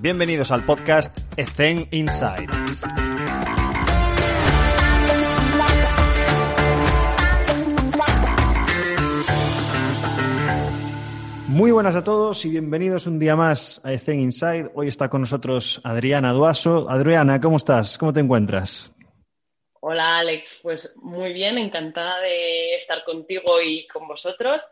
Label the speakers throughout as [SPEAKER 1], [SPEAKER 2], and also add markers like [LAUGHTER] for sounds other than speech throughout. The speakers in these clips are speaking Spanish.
[SPEAKER 1] Bienvenidos al podcast Ethen Inside. Muy buenas a todos y bienvenidos un día más a Ethen Inside. Hoy está con nosotros Adriana Duaso. Adriana, ¿cómo estás? ¿Cómo te encuentras?
[SPEAKER 2] Hola Alex, pues muy bien, encantada de estar contigo y con vosotros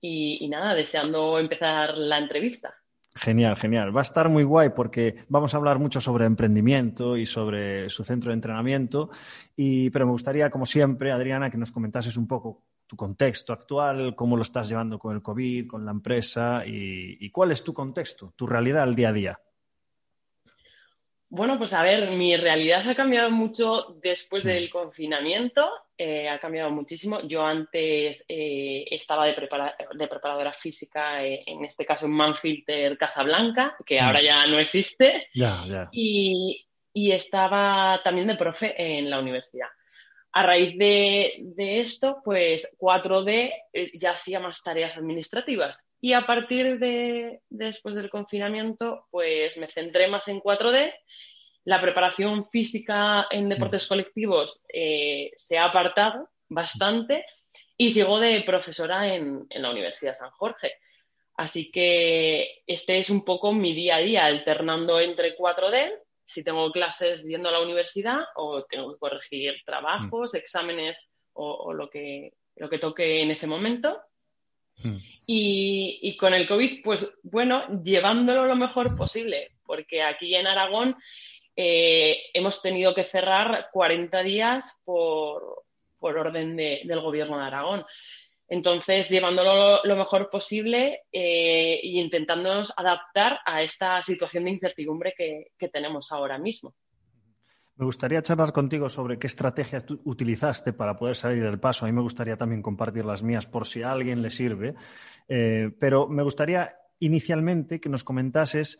[SPEAKER 2] y, y nada, deseando empezar la entrevista.
[SPEAKER 1] Genial, genial. Va a estar muy guay porque vamos a hablar mucho sobre emprendimiento y sobre su centro de entrenamiento. Y, pero me gustaría, como siempre, Adriana, que nos comentases un poco tu contexto actual, cómo lo estás llevando con el COVID, con la empresa y, y cuál es tu contexto, tu realidad al día a día.
[SPEAKER 2] Bueno, pues a ver, mi realidad ha cambiado mucho después del confinamiento, eh, ha cambiado muchísimo. Yo antes eh, estaba de, prepara de, preparadora física, eh, en este caso en Manfilter Casablanca, que ahora ya no existe. Y, y, estaba también de profe en la universidad. A raíz de, de esto, pues 4D ya hacía más tareas administrativas y a partir de, después del confinamiento, pues me centré más en 4D. La preparación física en deportes colectivos eh, se ha apartado bastante y sigo de profesora en, en, la Universidad San Jorge. Así que este es un poco mi día a día, alternando entre 4D, si tengo clases yendo a la universidad o tengo que corregir trabajos, exámenes o, o lo, que, lo que toque en ese momento.
[SPEAKER 1] Hmm.
[SPEAKER 2] Y, con el COVID, pues bueno, llevándolo lo mejor posible, porque aquí en Aragón eh, hemos tenido que cerrar 40 días por, por orden de, del gobierno de Aragón. Entonces, llevándolo lo, mejor posible e eh, intentándonos adaptar a esta situación de incertidumbre que tenemos ahora mismo.
[SPEAKER 1] Me gustaría charlar contigo sobre qué estrategias utilizaste para poder salir del paso. A mí me gustaría también compartir las mías por si a alguien le sirve. Eh, pero me gustaría inicialmente que nos comentases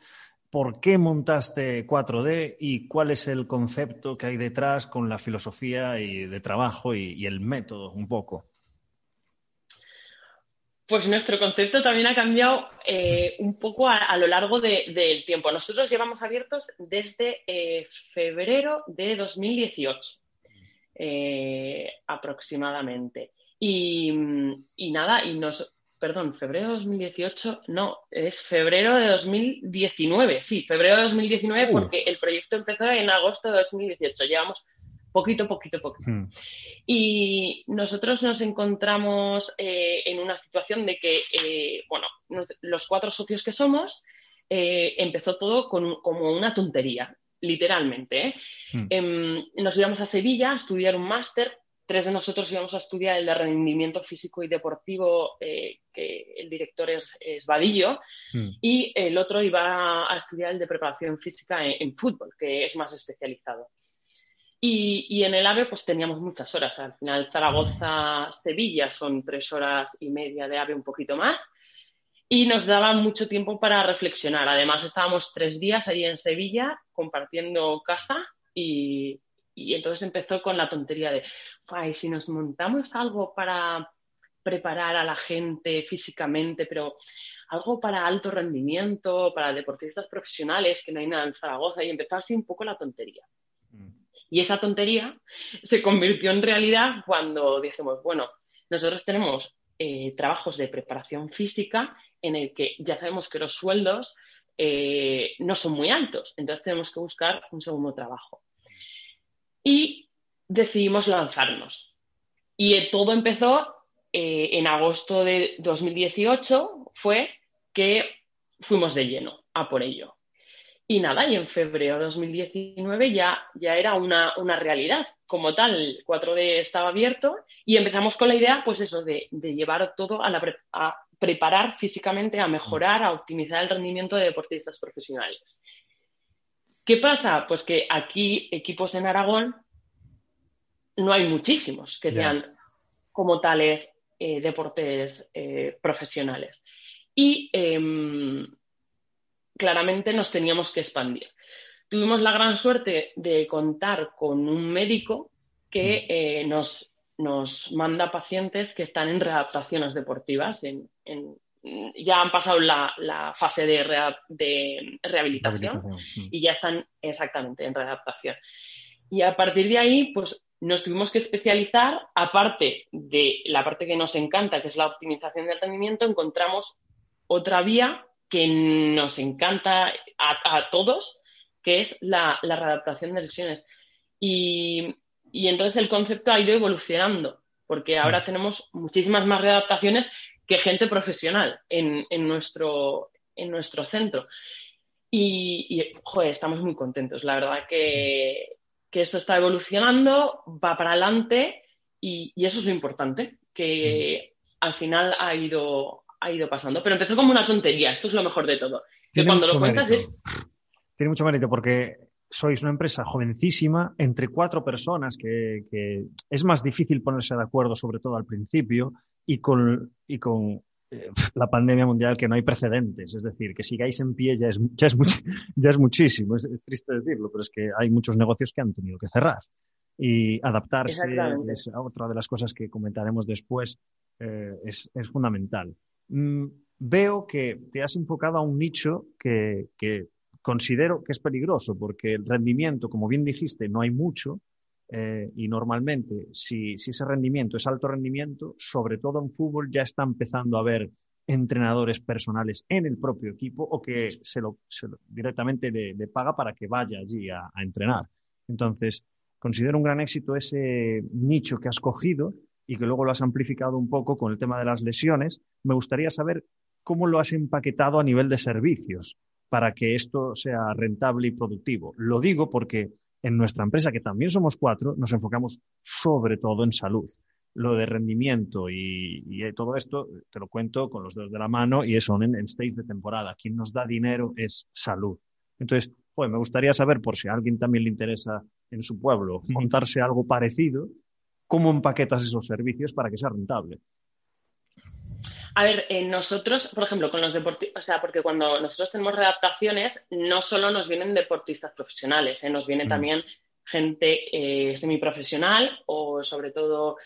[SPEAKER 1] por qué montaste 4D y cuál es el concepto que hay detrás con la filosofía y de trabajo y el método un poco.
[SPEAKER 2] Pues nuestro concepto también ha cambiado eh, un poco a, a lo largo de, del tiempo. Nosotros llevamos abiertos desde eh, febrero de 2018, eh, aproximadamente. Y, y, nada, y nos, perdón, febrero de 2018, no, es febrero de 2019, sí, febrero de 2019, uh. porque el proyecto empezó en agosto de 2018. Llevamos poquito, poquito, poquito.
[SPEAKER 1] Hmm.
[SPEAKER 2] Y nosotros nos encontramos eh, en una situación de que, eh, bueno, los cuatro socios que somos, eh, empezó todo con, como una tontería, literalmente.
[SPEAKER 1] Hmm.
[SPEAKER 2] nos íbamos a Sevilla a estudiar un máster. Tres de nosotros íbamos a estudiar el de rendimiento físico y deportivo, que el director es, es Vadillo,
[SPEAKER 1] hmm.
[SPEAKER 2] y el otro iba a estudiar el de preparación física en, en fútbol, que es más especializado. Y, en el AVE pues teníamos muchas horas. Al final Zaragoza-Sevilla son tres horas y media de AVE, un poquito más. Y nos daba mucho tiempo para reflexionar. Además estábamos tres días allí en Sevilla compartiendo casa y, y entonces empezó con la tontería de, ay, si nos montamos algo para preparar a la gente físicamente, pero algo para alto rendimiento, para deportistas profesionales, que no hay nada en Zaragoza, y empezó así un poco la tontería. Y esa tontería se convirtió en realidad cuando dijimos, bueno, nosotros tenemos eh, trabajos de preparación física en el que ya sabemos que los sueldos eh, no son muy altos, entonces tenemos que buscar un segundo trabajo. Y decidimos lanzarnos. Y todo empezó eh, en agosto de 2018, fue que fuimos de lleno a por ello. Y nada, y en febrero de 2019 ya, ya era una, una realidad. Como tal, el 4D estaba abierto y empezamos con la idea, pues eso, de, de llevar todo a, la pre a preparar físicamente, a mejorar, a optimizar el rendimiento de deportistas profesionales. ¿Qué pasa? Pues que aquí, equipos en Aragón, no hay muchísimos que sean yeah. como tales eh, deportes eh, profesionales. Y eh, claramente nos teníamos que expandir. Tuvimos la gran suerte de contar con un médico que eh, nos, nos, manda pacientes que están en readaptaciones deportivas, en, en, ya han pasado la, fase de, rehabilitación, y ya están exactamente en readaptación. Y a partir de ahí, pues nos tuvimos que especializar, aparte de la parte que nos encanta, que es la optimización del rendimiento, encontramos otra vía que nos encanta a, todos, que es la, readaptación de lesiones. Y, y, entonces el concepto ha ido evolucionando, porque ahora mm. tenemos muchísimas más readaptaciones que gente profesional en, nuestro, en nuestro centro. Y, joder, estamos muy contentos. La verdad que, esto está evolucionando, va para adelante y, y, eso es lo importante, que mm. al final ha ido, ha ido pasando. Pero empezó como una tontería, esto es lo mejor de todo. Que cuando lo cuentas es...
[SPEAKER 1] Tiene mucho mérito porque sois una empresa jovencísima, entre cuatro personas, que, que, es más difícil ponerse de acuerdo, sobre todo al principio, y con, y con eh, la pandemia mundial que no hay precedentes. Es decir, que sigáis en pie ya es, ya es, [LAUGHS] ya es muchísimo. Es, triste decirlo, pero es que hay muchos negocios que han tenido que cerrar. Y adaptarse es otra de las cosas que comentaremos después. Eh, es, es, fundamental. Mm, veo que te has enfocado a un nicho que, considero que es peligroso porque el rendimiento, como bien dijiste, no hay mucho eh, y normalmente, si, ese rendimiento es alto rendimiento, sobre todo en fútbol, ya está empezando a haber entrenadores personales en el propio equipo o que se lo, directamente le, paga para que vaya allí a, entrenar. Entonces, considero un gran éxito ese nicho que has cogido y que luego lo has amplificado un poco con el tema de las lesiones. Me gustaría saber cómo lo has empaquetado a nivel de servicios para que esto sea rentable y productivo. Lo digo porque en nuestra empresa, que también somos cuatro, nos enfocamos sobre todo en salud. Lo de rendimiento y, todo esto, te lo cuento con los dedos de la mano y eso en, en stage de temporada. Quien nos da dinero es salud. Entonces, me gustaría saber, por si a alguien también le interesa en su pueblo montarse algo parecido, cómo empaquetas esos servicios para que sea rentable.
[SPEAKER 2] A ver, eh, nosotros, por ejemplo, con los deportistas, o sea, porque cuando nosotros tenemos readaptaciones, no solo nos vienen deportistas profesionales, eh, nos viene mm. también gente eh, semiprofesional o sobre todo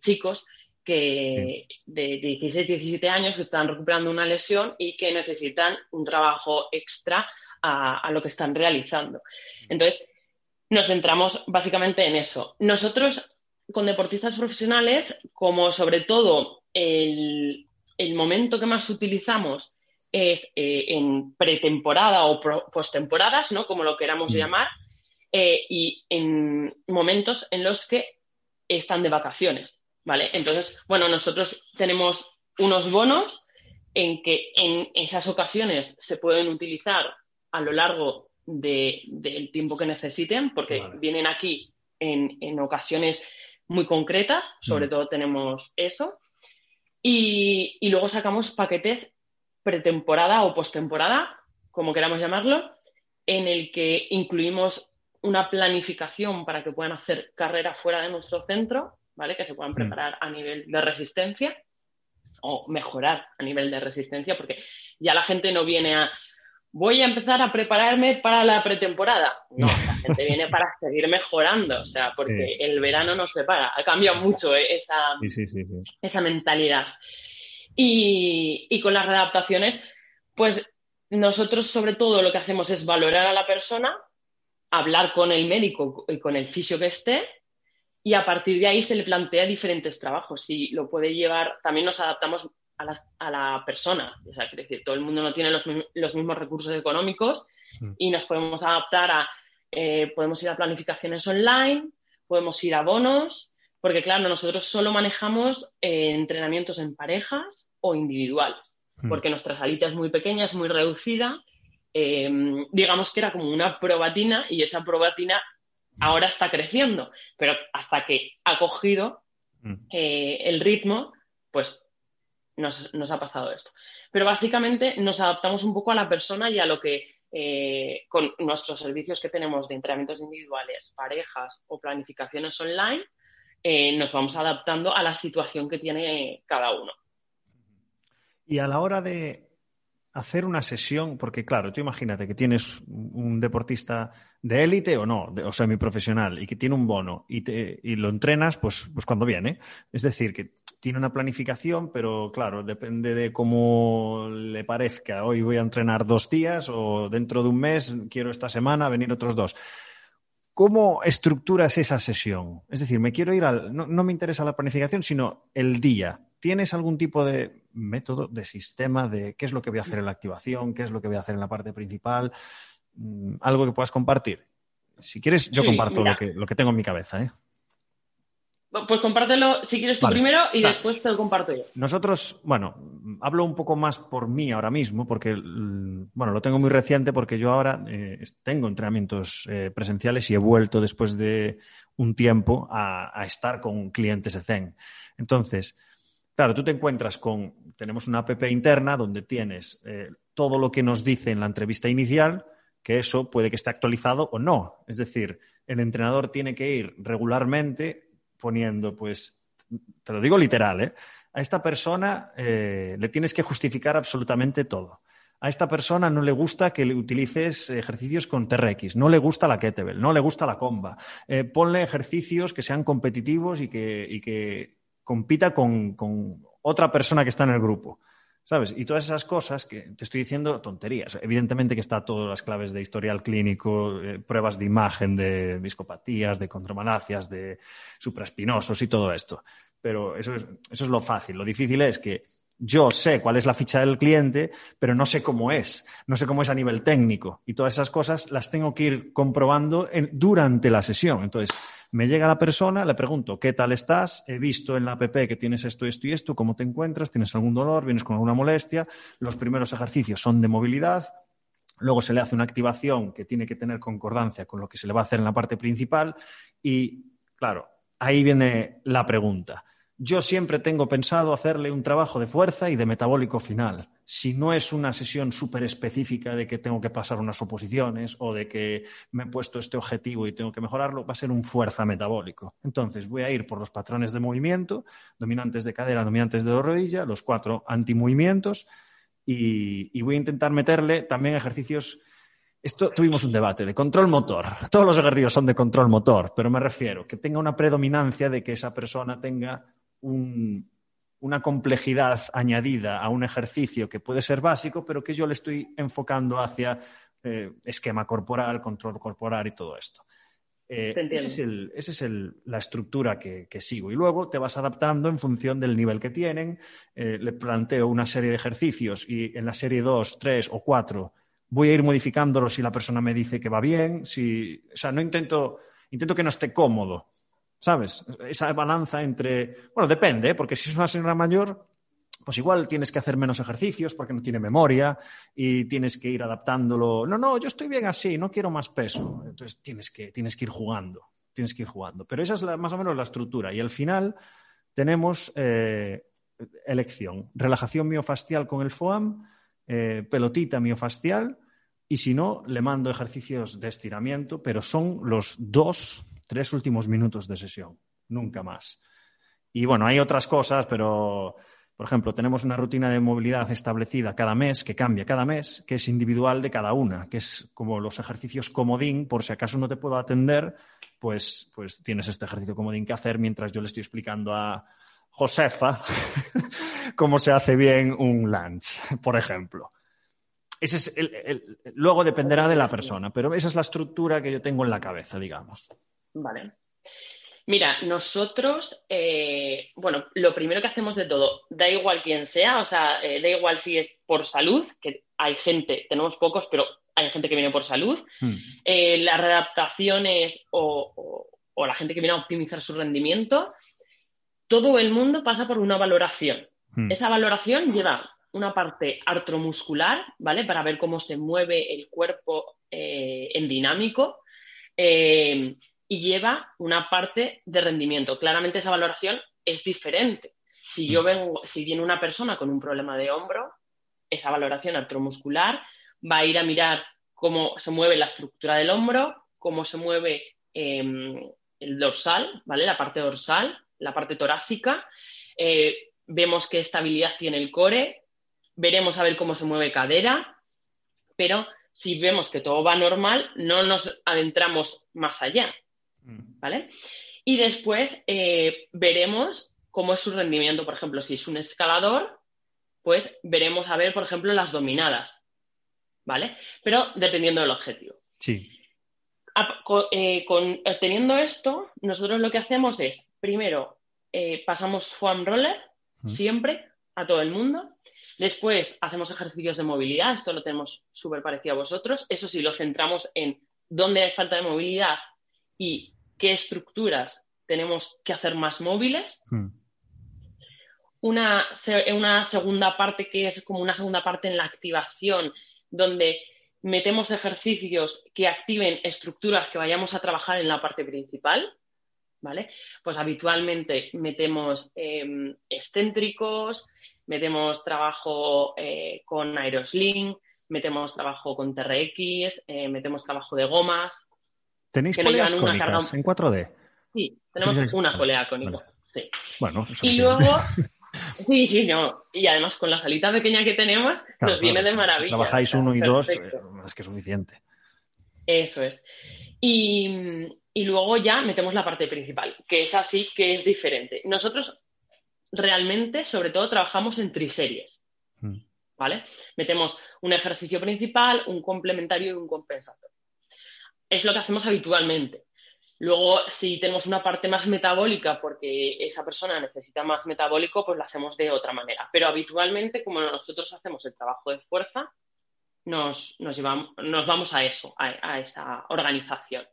[SPEAKER 2] chicos que de 16, 17 años que están recuperando una lesión y que necesitan un trabajo extra a, a lo que están realizando. Entonces, nos centramos básicamente en eso. Nosotros, con deportistas profesionales, como sobre todo el, el momento que más utilizamos es eh, en pretemporada o postemporadas, ¿no? Como lo queramos mm. llamar, eh, y en momentos en los que están de vacaciones, ¿vale? Entonces, bueno, nosotros tenemos unos bonos en que en esas ocasiones se pueden utilizar a lo largo del tiempo que necesiten, porque vienen aquí en, ocasiones muy concretas, sobre mm. todo tenemos eso. Y, luego sacamos paquetes pretemporada o postemporada, como queramos llamarlo, en el que incluimos una planificación para que puedan hacer carrera fuera de nuestro centro, ¿vale? Que se puedan mm. preparar a nivel de resistencia o mejorar a nivel de resistencia, porque ya la gente no viene a voy a empezar a prepararme para la pretemporada. No, la gente viene para seguir mejorando, o sea, porque el verano nos prepara. Ha cambiado mucho eh, esa, esa mentalidad. Y, con las readaptaciones, pues nosotros sobre todo lo que hacemos es valorar a la persona, hablar con el médico y con el fisio que esté, y a partir de ahí se le plantea diferentes trabajos. Si lo puede llevar, también nos adaptamos a la, persona. O sea, decir, todo el mundo no tiene los, mismos recursos económicos mm. y nos podemos adaptar a, eh, podemos ir a planificaciones online, podemos ir a bonos, porque claro, nosotros solo manejamos eh, entrenamientos en parejas o individuales, mm. porque nuestra salita es muy pequeña, es muy reducida. Em, digamos que era como una probatina y esa probatina ahora está creciendo, pero hasta que ha cogido mm. eh, el ritmo, pues nos, ha pasado esto. Pero básicamente nos adaptamos un poco a la persona y a lo que eh, con nuestros servicios que tenemos de entrenamientos individuales, parejas o planificaciones online, eh, nos vamos adaptando a la situación que tiene cada uno.
[SPEAKER 1] Y a la hora de hacer una sesión, porque claro, tú imagínate que tienes un deportista de élite o no, o semiprofesional, y que tiene un bono y, te, y lo entrenas pues, pues cuando viene. Es decir, que tiene una planificación, pero claro, depende de cómo le parezca. Hoy voy a entrenar dos días o dentro de un mes quiero esta semana venir otros dos. ¿Cómo estructuras esa sesión? Es decir, me quiero ir al. No, no, me interesa la planificación, sino el día. ¿Tienes algún tipo de método, de sistema, de qué es lo que voy a hacer en la activación, qué es lo que voy a hacer en la parte principal? Mm, algo que puedas compartir. Si quieres, yo sí, comparto lo que, lo que tengo en mi cabeza. ¿eh?
[SPEAKER 2] Pues compártelo si quieres tú vale. primero y después te lo comparto yo.
[SPEAKER 1] Nosotros, bueno, hablo un poco más por mí ahora mismo, porque, bueno, lo tengo muy reciente porque yo ahora eh, tengo entrenamientos eh, presenciales y he vuelto después de un tiempo a, a, estar con clientes de Zen. Entonces, claro, tú te encuentras con, tenemos una app interna donde tienes eh, todo lo que nos dice en la entrevista inicial, que eso puede que esté actualizado o no. Es decir, el entrenador tiene que ir regularmente poniendo, pues, te lo digo literal, ¿eh? A esta persona eh, le tienes que justificar absolutamente todo. A esta persona no le gusta que le utilices ejercicios con TRX, no le gusta la kettlebell, no le gusta la comba. Eh, ponle ejercicios que sean competitivos y que, y que compita con, con otra persona que está en el grupo. ¿Sabes? Y todas esas cosas que te estoy diciendo tonterías. Evidentemente que está todas las claves de historial clínico, eh, pruebas de imagen de discopatías, de condromalacias, de supraespinosos y todo esto. Pero eso es, eso es lo fácil. Lo difícil es que yo sé cuál es la ficha del cliente, pero no sé cómo es, no sé cómo es a nivel técnico. Y todas esas cosas las tengo que ir comprobando durante la sesión. Entonces, me llega la persona, le pregunto, ¿qué tal estás? He visto en la app que tienes esto, esto y esto, ¿cómo te encuentras? ¿Tienes algún dolor? ¿Vienes con alguna molestia? Los primeros ejercicios son de movilidad. Luego se le hace una activación que tiene que tener concordancia con lo que se le va a hacer en la parte principal. Y, claro, ahí viene la pregunta yo siempre tengo pensado hacerle un trabajo de fuerza y de metabólico final. Si no es una sesión súper específica de que tengo que pasar unas oposiciones o de que me he puesto este objetivo y tengo que mejorarlo, va a ser un fuerza metabólico. Entonces voy a ir por los patrones de movimiento, dominantes de cadera, dominantes de rodilla, los cuatro antimovimientos y, y voy a intentar meterle también ejercicios esto tuvimos un debate de control motor. Todos los ejercicios son de control motor, pero me refiero que tenga una predominancia de que esa persona tenga un, una complejidad añadida a un ejercicio que puede ser básico, pero que yo le estoy enfocando hacia eh, esquema corporal, control corporal y todo esto. Eh, esa es, el, ese es el, la estructura que, que, sigo. Y luego te vas adaptando en función del nivel que tienen. Eh, le planteo una serie de ejercicios y en la serie 2, 3 o 4 voy a ir modificándolo si la persona me dice que va bien. Si, o sea, no intento, intento que no esté cómodo. ¿Sabes? Esa balanza entre, bueno, depende, ¿eh? porque si es una señora mayor, pues igual tienes que hacer menos ejercicios porque no tiene memoria y tienes que ir adaptándolo. No, no, yo estoy bien así, no quiero más peso. Entonces tienes que, tienes que ir jugando, tienes que ir jugando. Pero esa es la, más o menos la estructura. Y al final tenemos eh, elección, relajación miofascial con el FOAM, eh, pelotita miofascial y si no, le mando ejercicios de estiramiento, pero son los dos tres últimos minutos de sesión, nunca más. Y bueno, hay otras cosas, pero, por ejemplo, tenemos una rutina de movilidad establecida cada mes, que cambia cada mes, que es individual de cada una, que es como los ejercicios comodín, por si acaso no te puedo atender, pues, pues tienes este ejercicio comodín que hacer mientras yo le estoy explicando a Josefa [LAUGHS] cómo se hace bien un lunch, [LAUGHS] por ejemplo. Ese es el, el, luego dependerá de la persona, pero esa es la estructura que yo tengo en la cabeza, digamos.
[SPEAKER 2] Vale. Mira, nosotros, eh, bueno, lo primero que hacemos de todo, da igual quién sea, o sea, eh, da igual si es por salud, que hay gente, tenemos pocos, pero hay gente que viene por salud, hmm. eh, las readaptaciones o, o, o, la gente que viene a optimizar su rendimiento, todo el mundo pasa por una valoración. Hmm. Esa valoración lleva una parte artromuscular, ¿vale? Para ver cómo se mueve el cuerpo en dinámico. Eh, y lleva una parte de rendimiento. Claramente esa valoración es diferente. Si yo vengo, si viene una persona con un problema de hombro, esa valoración artromuscular va a ir a mirar cómo se mueve la estructura del hombro, cómo se mueve eh, el dorsal, ¿vale? La parte dorsal, la parte torácica. Eh, vemos qué estabilidad tiene el core, veremos a ver cómo se mueve cadera, pero si vemos que todo va normal, no nos adentramos más allá. ¿Vale? Y después eh, veremos cómo es su rendimiento. Por ejemplo, si es un escalador, pues veremos a ver, por ejemplo, las dominadas, ¿vale? Pero dependiendo del objetivo.
[SPEAKER 1] Sí.
[SPEAKER 2] Eh, teniendo esto, nosotros lo que hacemos es, primero, eh, pasamos foam roller siempre a todo el mundo. Después hacemos ejercicios de movilidad, esto lo tenemos súper parecido a vosotros. Eso sí, lo centramos en dónde hay falta de movilidad y qué estructuras tenemos que hacer más móviles. Hmm. Una, una segunda parte que es como una segunda parte en la activación, donde metemos ejercicios que activen estructuras que vayamos a trabajar en la parte principal, ¿vale? Pues habitualmente metemos em, excéntricos, metemos trabajo eh, con aerosling, metemos trabajo con TRX, eh, metemos trabajo de gomas.
[SPEAKER 1] ¿Tenéis poleas cónicas en 4D?
[SPEAKER 2] Sí, tenemos una polea cónica. Sí.
[SPEAKER 1] Bueno,
[SPEAKER 2] y luego [LAUGHS] Sí, sí, no. Y además con la salita pequeña que tenemos, nos viene de maravilla.
[SPEAKER 1] Trabajáis uno y dos, eh, más que suficiente.
[SPEAKER 2] Eso es. Y, luego ya metemos la parte principal, que es así, que es diferente. Nosotros realmente, sobre todo, trabajamos en triseries. Mm. ¿Vale? Metemos un ejercicio principal, un complementario y un compensador. Es lo que hacemos habitualmente. Luego, si tenemos una parte más metabólica, porque esa persona necesita más metabólico, pues lo hacemos de otra manera. Pero habitualmente, como nosotros hacemos el trabajo de fuerza, nos, vamos a eso, a, esa organización.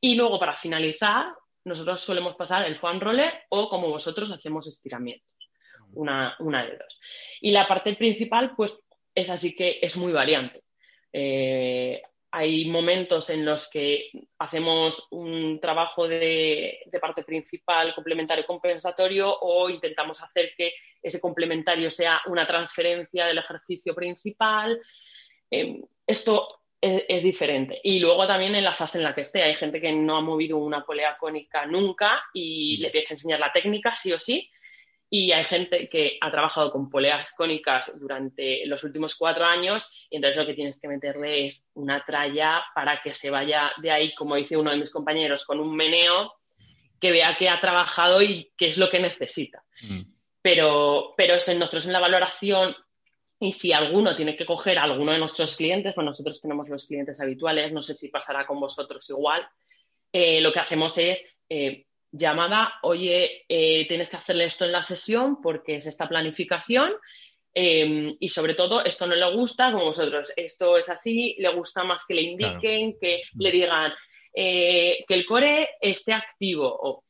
[SPEAKER 2] Y luego, para finalizar, nosotros solemos pasar el foam roller o, como vosotros, hacemos estiramientos. Una, de dos. Y la parte principal, pues, es así que es muy variante. Eh, hay momentos en los que hacemos un trabajo de, parte principal, complementario, compensatorio o intentamos hacer que ese complementario sea una transferencia del ejercicio principal. Em, esto es, diferente. Y luego también en la fase en la que esté. Hay gente que no ha movido una polea cónica nunca y le tienes que enseñar la técnica, sí o sí. Y hay gente que ha trabajado con poleas cónicas durante los últimos cuatro años y entonces lo que tienes que meterle es una tralla para que se vaya de ahí, como dice uno de mis compañeros, con un meneo que vea que ha trabajado y qué es lo que necesita. Mm. Pero, pero nosotros en la valoración y si alguno tiene que coger a alguno de nuestros clientes, pues nosotros tenemos los clientes habituales, no sé si pasará con vosotros igual, eh, lo que hacemos es eh, llamada, oye, eh, tienes que hacerle esto en la sesión porque es esta planificación em, y sobre todo esto no le gusta como vosotros, esto es así, le gusta más que le indiquen, que le digan eh, que el core esté activo o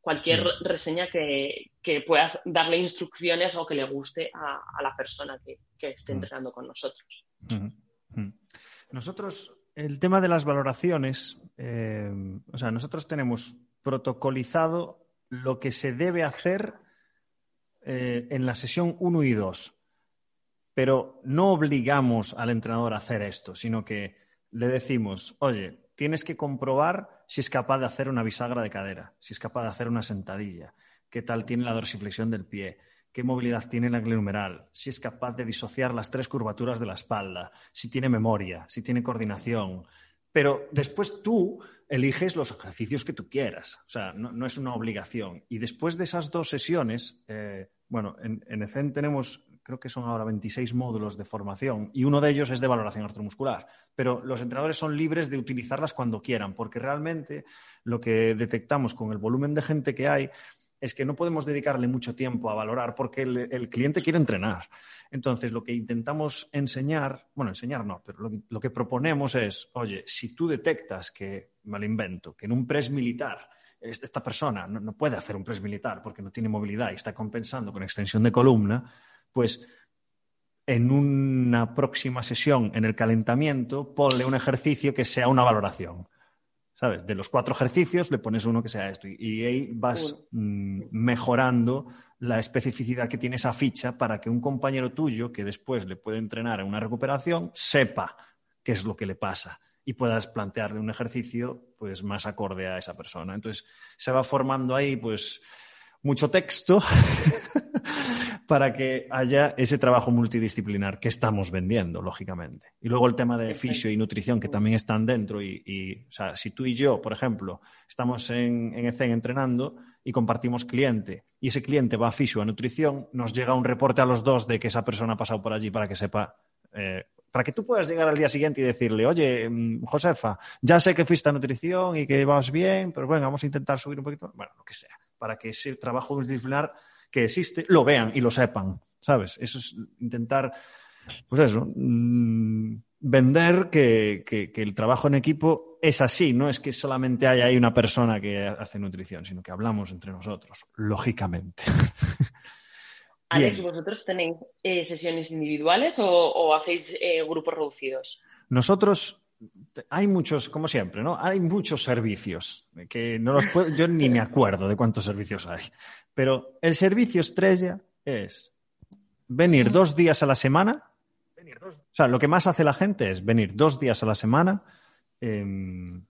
[SPEAKER 2] cualquier reseña que, puedas darle instrucciones o que le guste a, la persona que, esté mm. entrenando con nosotros.
[SPEAKER 1] Nosotros, el tema de las valoraciones, eh, o sea, nosotros tenemos protocolizado lo que se debe hacer eh, en la sesión 1 y 2. Pero no obligamos al entrenador a hacer esto, sino que le decimos, oye, tienes que comprobar si es capaz de hacer una bisagra de cadera, si es capaz de hacer una sentadilla, qué tal tiene la dorsiflexión del pie, qué movilidad tiene la glenumeral, si es capaz de disociar las tres curvaturas de la espalda, si tiene memoria, si tiene coordinación. Pero después tú eliges los ejercicios que tú quieras. O sea, no, es una obligación. Y después de esas dos sesiones, eh, bueno, en, en ECEN tenemos, creo que son ahora 26 módulos de formación y uno de ellos es de valoración artromuscular. Pero los entrenadores son libres de utilizarlas cuando quieran, porque realmente lo que detectamos con el volumen de gente que hay es que no podemos dedicarle mucho tiempo a valorar porque el, cliente quiere entrenar. Entonces, lo que intentamos enseñar, bueno, enseñar no, pero lo, que proponemos es, oye, si tú detectas que, me lo invento, que en un press militar esta persona no, puede hacer un press militar porque no tiene movilidad y está compensando con extensión de columna, pues en una próxima sesión en el calentamiento ponle un ejercicio que sea una valoración. ¿Sabes? De los cuatro ejercicios le pones uno que sea esto y, ahí vas mm, mejorando la especificidad que tiene esa ficha para que un compañero tuyo que después le puede entrenar en una recuperación sepa qué es lo que le pasa y puedas plantearle un ejercicio pues más acorde a esa persona. Entonces se va formando ahí pues mucho texto [LAUGHS] para que haya ese trabajo multidisciplinar que estamos vendiendo, lógicamente. Y luego el tema de fisio y nutrición, que también están dentro. Y, o sea, si tú y yo, por ejemplo, estamos en, en ECEN entrenando y compartimos cliente, y ese cliente va a fisio a nutrición, nos llega un reporte a los dos de que esa persona ha pasado por allí para que sepa. Eh, para que tú puedas llegar al día siguiente y decirle, oye, mm, Josefa, ya sé que fuiste a nutrición y que vas bien, pero bueno, vamos a intentar subir un poquito. Bueno, lo que sea, para que ese trabajo multidisciplinar que existe, lo vean y lo sepan, ¿sabes? Eso es intentar, pues eso, mm, vender que, el trabajo en equipo es así, no es que solamente haya ahí una persona que hace nutrición, sino que hablamos entre nosotros, lógicamente. [LAUGHS]
[SPEAKER 2] Alex, ¿vosotros tenéis eh, sesiones individuales o, hacéis eh, grupos reducidos?
[SPEAKER 1] Nosotros hay muchos, como siempre, ¿no? Hay muchos servicios que no los puedo, yo ni me acuerdo de cuántos servicios hay. Pero el servicio estrella es venir dos días a la semana. O sea, lo que más hace la gente es venir dos días a la semana em,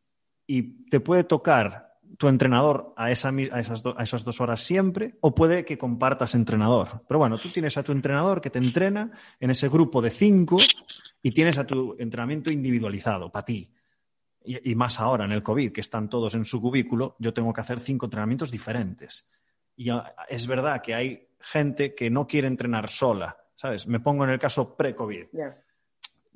[SPEAKER 1] y te puede tocar tu entrenador a, esa, a, esas a, esas dos horas siempre o puede que compartas entrenador. Pero bueno, tú tienes a tu entrenador que te entrena en ese grupo de cinco y tienes a tu entrenamiento individualizado para ti. Y, y, más ahora en el COVID, que están todos en su cubículo, yo tengo que hacer cinco entrenamientos diferentes. Y es verdad que hay gente que no quiere entrenar sola, ¿sabes? Me pongo en el caso pre-COVID.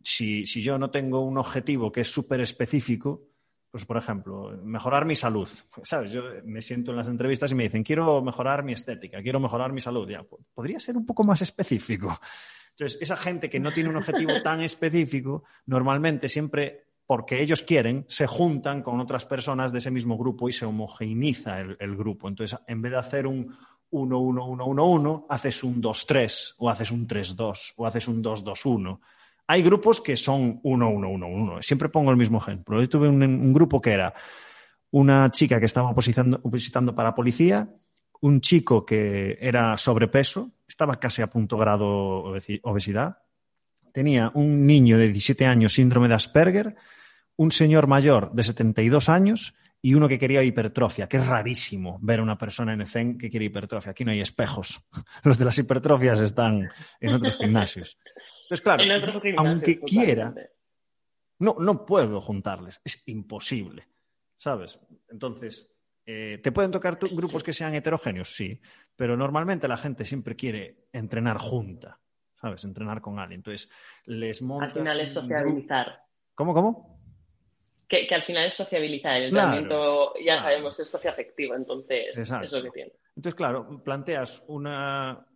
[SPEAKER 1] Si, si, yo no tengo un objetivo que es súper específico, pues por ejemplo, mejorar mi salud, [LAUGHS] ¿sabes? Yo me siento en las entrevistas y me dicen, quiero mejorar mi estética, quiero mejorar mi salud. Ya, podría ser un poco más específico. Entonces, esa gente que no tiene un objetivo [LAUGHS] tan específico, normalmente siempre porque ellos quieren, se juntan con otras personas de ese mismo grupo y se homogeneiza el, grupo. Entonces, en vez de hacer un 1-1-1-1-1, haces un 2-3 o haces un 3-2 o haces un 2-2-1. Hay grupos que son 1-1-1-1. Siempre pongo el mismo ejemplo. Yo tuve un, grupo que era una chica que estaba opositando, para policía, un chico que era sobrepeso, estaba casi a punto grado obesidad, tenía un niño de 17 años síndrome de Asperger, un señor mayor de 72 años y uno que quería hipertrofia, que es rarísimo ver a una persona en ECEN que quiere hipertrofia. Aquí no hay espejos. [LAUGHS] Los de las hipertrofias están en otros [LAUGHS] gimnasios. Entonces, claro, aunque quiera, no, no puedo juntarles. Es imposible, ¿sabes? Entonces, eh, ¿te pueden tocar grupos que sean heterogéneos? Sí, pero normalmente la gente siempre quiere entrenar junta, ¿sabes? Entrenar con alguien. Entonces, les montas...
[SPEAKER 2] Al final es sociabilizar.
[SPEAKER 1] ¿Cómo, cómo?
[SPEAKER 2] Que, al final es sociabilizar. El entrenamiento ya sabemos que es socioafectivo, entonces eso es lo que tiene.
[SPEAKER 1] Entonces, claro, planteas una...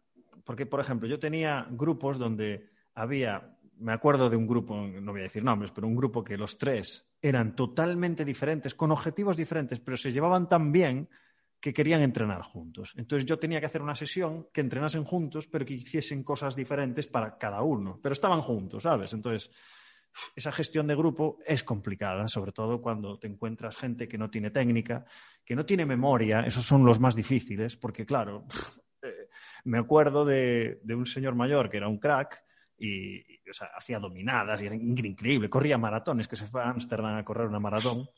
[SPEAKER 1] Porque, por ejemplo, yo tenía grupos donde había, me acuerdo de un grupo, no voy a decir nombres, pero un grupo que los tres eran totalmente diferentes, con objetivos diferentes, pero se llevaban tan bien que querían entrenar juntos. Entonces yo tenía que hacer una sesión que entrenasen juntos, pero que hiciesen cosas diferentes para cada uno, pero estaban juntos, ¿sabes? Entonces, esa gestión de grupo es complicada, sobre todo cuando te encuentras gente que no tiene técnica, que no tiene memoria, esos son los más difíciles, porque claro, eh, me acuerdo de, un señor mayor que era un crack, y, o sea, hacía dominadas y era increíble, corría maratones, que se fue a Ámsterdam a correr una maratón.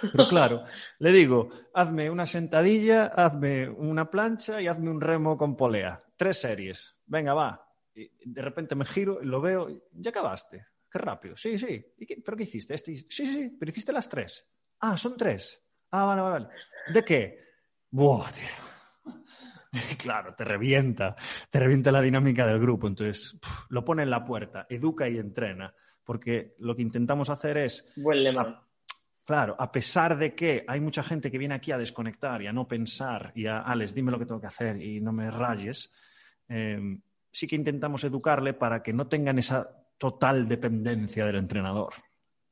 [SPEAKER 1] Pero claro, le digo, hazme una sentadilla, hazme una plancha y hazme un remo con polea. Tres series. Venga, va. Y de repente me giro, y lo veo, ya acabaste. Qué rápido. Sí, sí. ¿Pero qué hiciste? Este... Sí, sí, sí, pero hiciste las tres. Ah, son tres. Ah, vale, vale. ¿De qué? Buah, tío. [LAUGHS] claro, te revienta, te revienta la dinámica del grupo. Entonces, lo pone en la puerta, educa y entrena, porque lo que intentamos hacer es... claro, a pesar de que hay mucha gente que viene aquí a desconectar y a no pensar y a, Alex, dime lo que tengo que hacer y no me rayes, em, sí que intentamos educarle para que no tengan esa total dependencia del entrenador,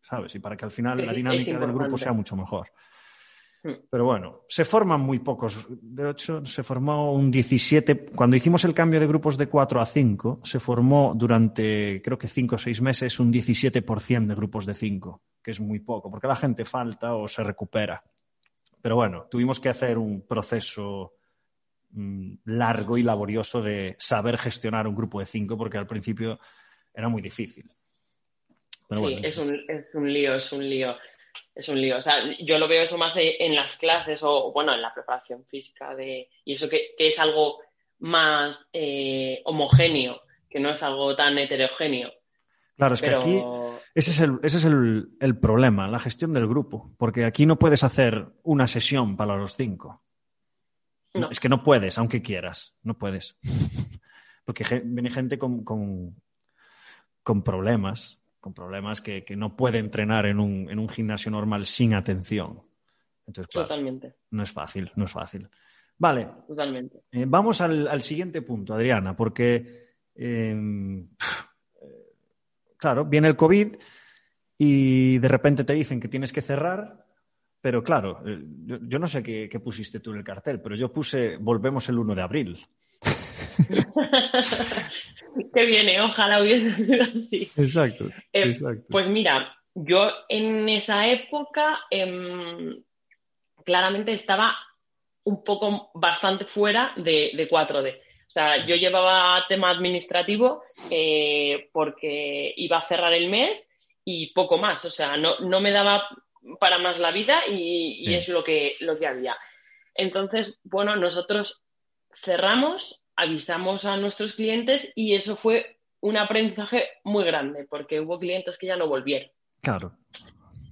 [SPEAKER 1] ¿sabes? Y para que al final la dinámica del grupo sea mucho mejor. Hmm. Pero bueno, se forman muy pocos. De hecho, se formó un 17. Cuando hicimos el cambio de grupos de 4 a 5, se formó durante creo que 5 o 6 meses un 17% de grupos de 5, que es muy poco, porque la gente falta o se recupera. Pero bueno, tuvimos que hacer un proceso mm, largo y laborioso de saber gestionar un grupo de 5, porque al principio era muy difícil.
[SPEAKER 2] sí, es, un, es un lío, es un lío es un lío. O sea, yo lo veo eso más en las clases o, bueno, en la preparación física de, y eso que, es algo más eh, homogéneo, que no es algo tan heterogéneo.
[SPEAKER 1] Claro, es que aquí ese es, el, ese es el, problema, la gestión del grupo, porque aquí no puedes hacer una sesión para los cinco. No. Es que no puedes, aunque quieras, no puedes. [LAUGHS] porque viene gente con, con, problemas, con problemas que, no puede entrenar en un, en un, gimnasio normal sin atención. Entonces,
[SPEAKER 2] Totalmente.
[SPEAKER 1] No es fácil, no es fácil. Vale.
[SPEAKER 2] Totalmente.
[SPEAKER 1] Eh, vamos al, siguiente punto, Adriana, porque em, claro, viene el COVID y de repente te dicen que tienes que cerrar, pero claro, eh, yo, no sé qué, pusiste tú en el cartel, pero yo puse volvemos el 1 de abril. [LAUGHS]
[SPEAKER 2] que viene, ojalá hubiese sido así.
[SPEAKER 1] Exacto,
[SPEAKER 2] eh,
[SPEAKER 1] exacto.
[SPEAKER 2] Pues mira, yo en esa época em, claramente estaba un poco bastante fuera de, de 4D. O sea, yo llevaba tema administrativo eh, porque iba a cerrar el mes y poco más. O sea, no, no me daba para más la vida y, es lo que, lo que había. Entonces, bueno, nosotros cerramos, avisamos a nuestros clientes y eso fue un aprendizaje muy grande porque hubo clientes que ya no volvieron.
[SPEAKER 1] Claro.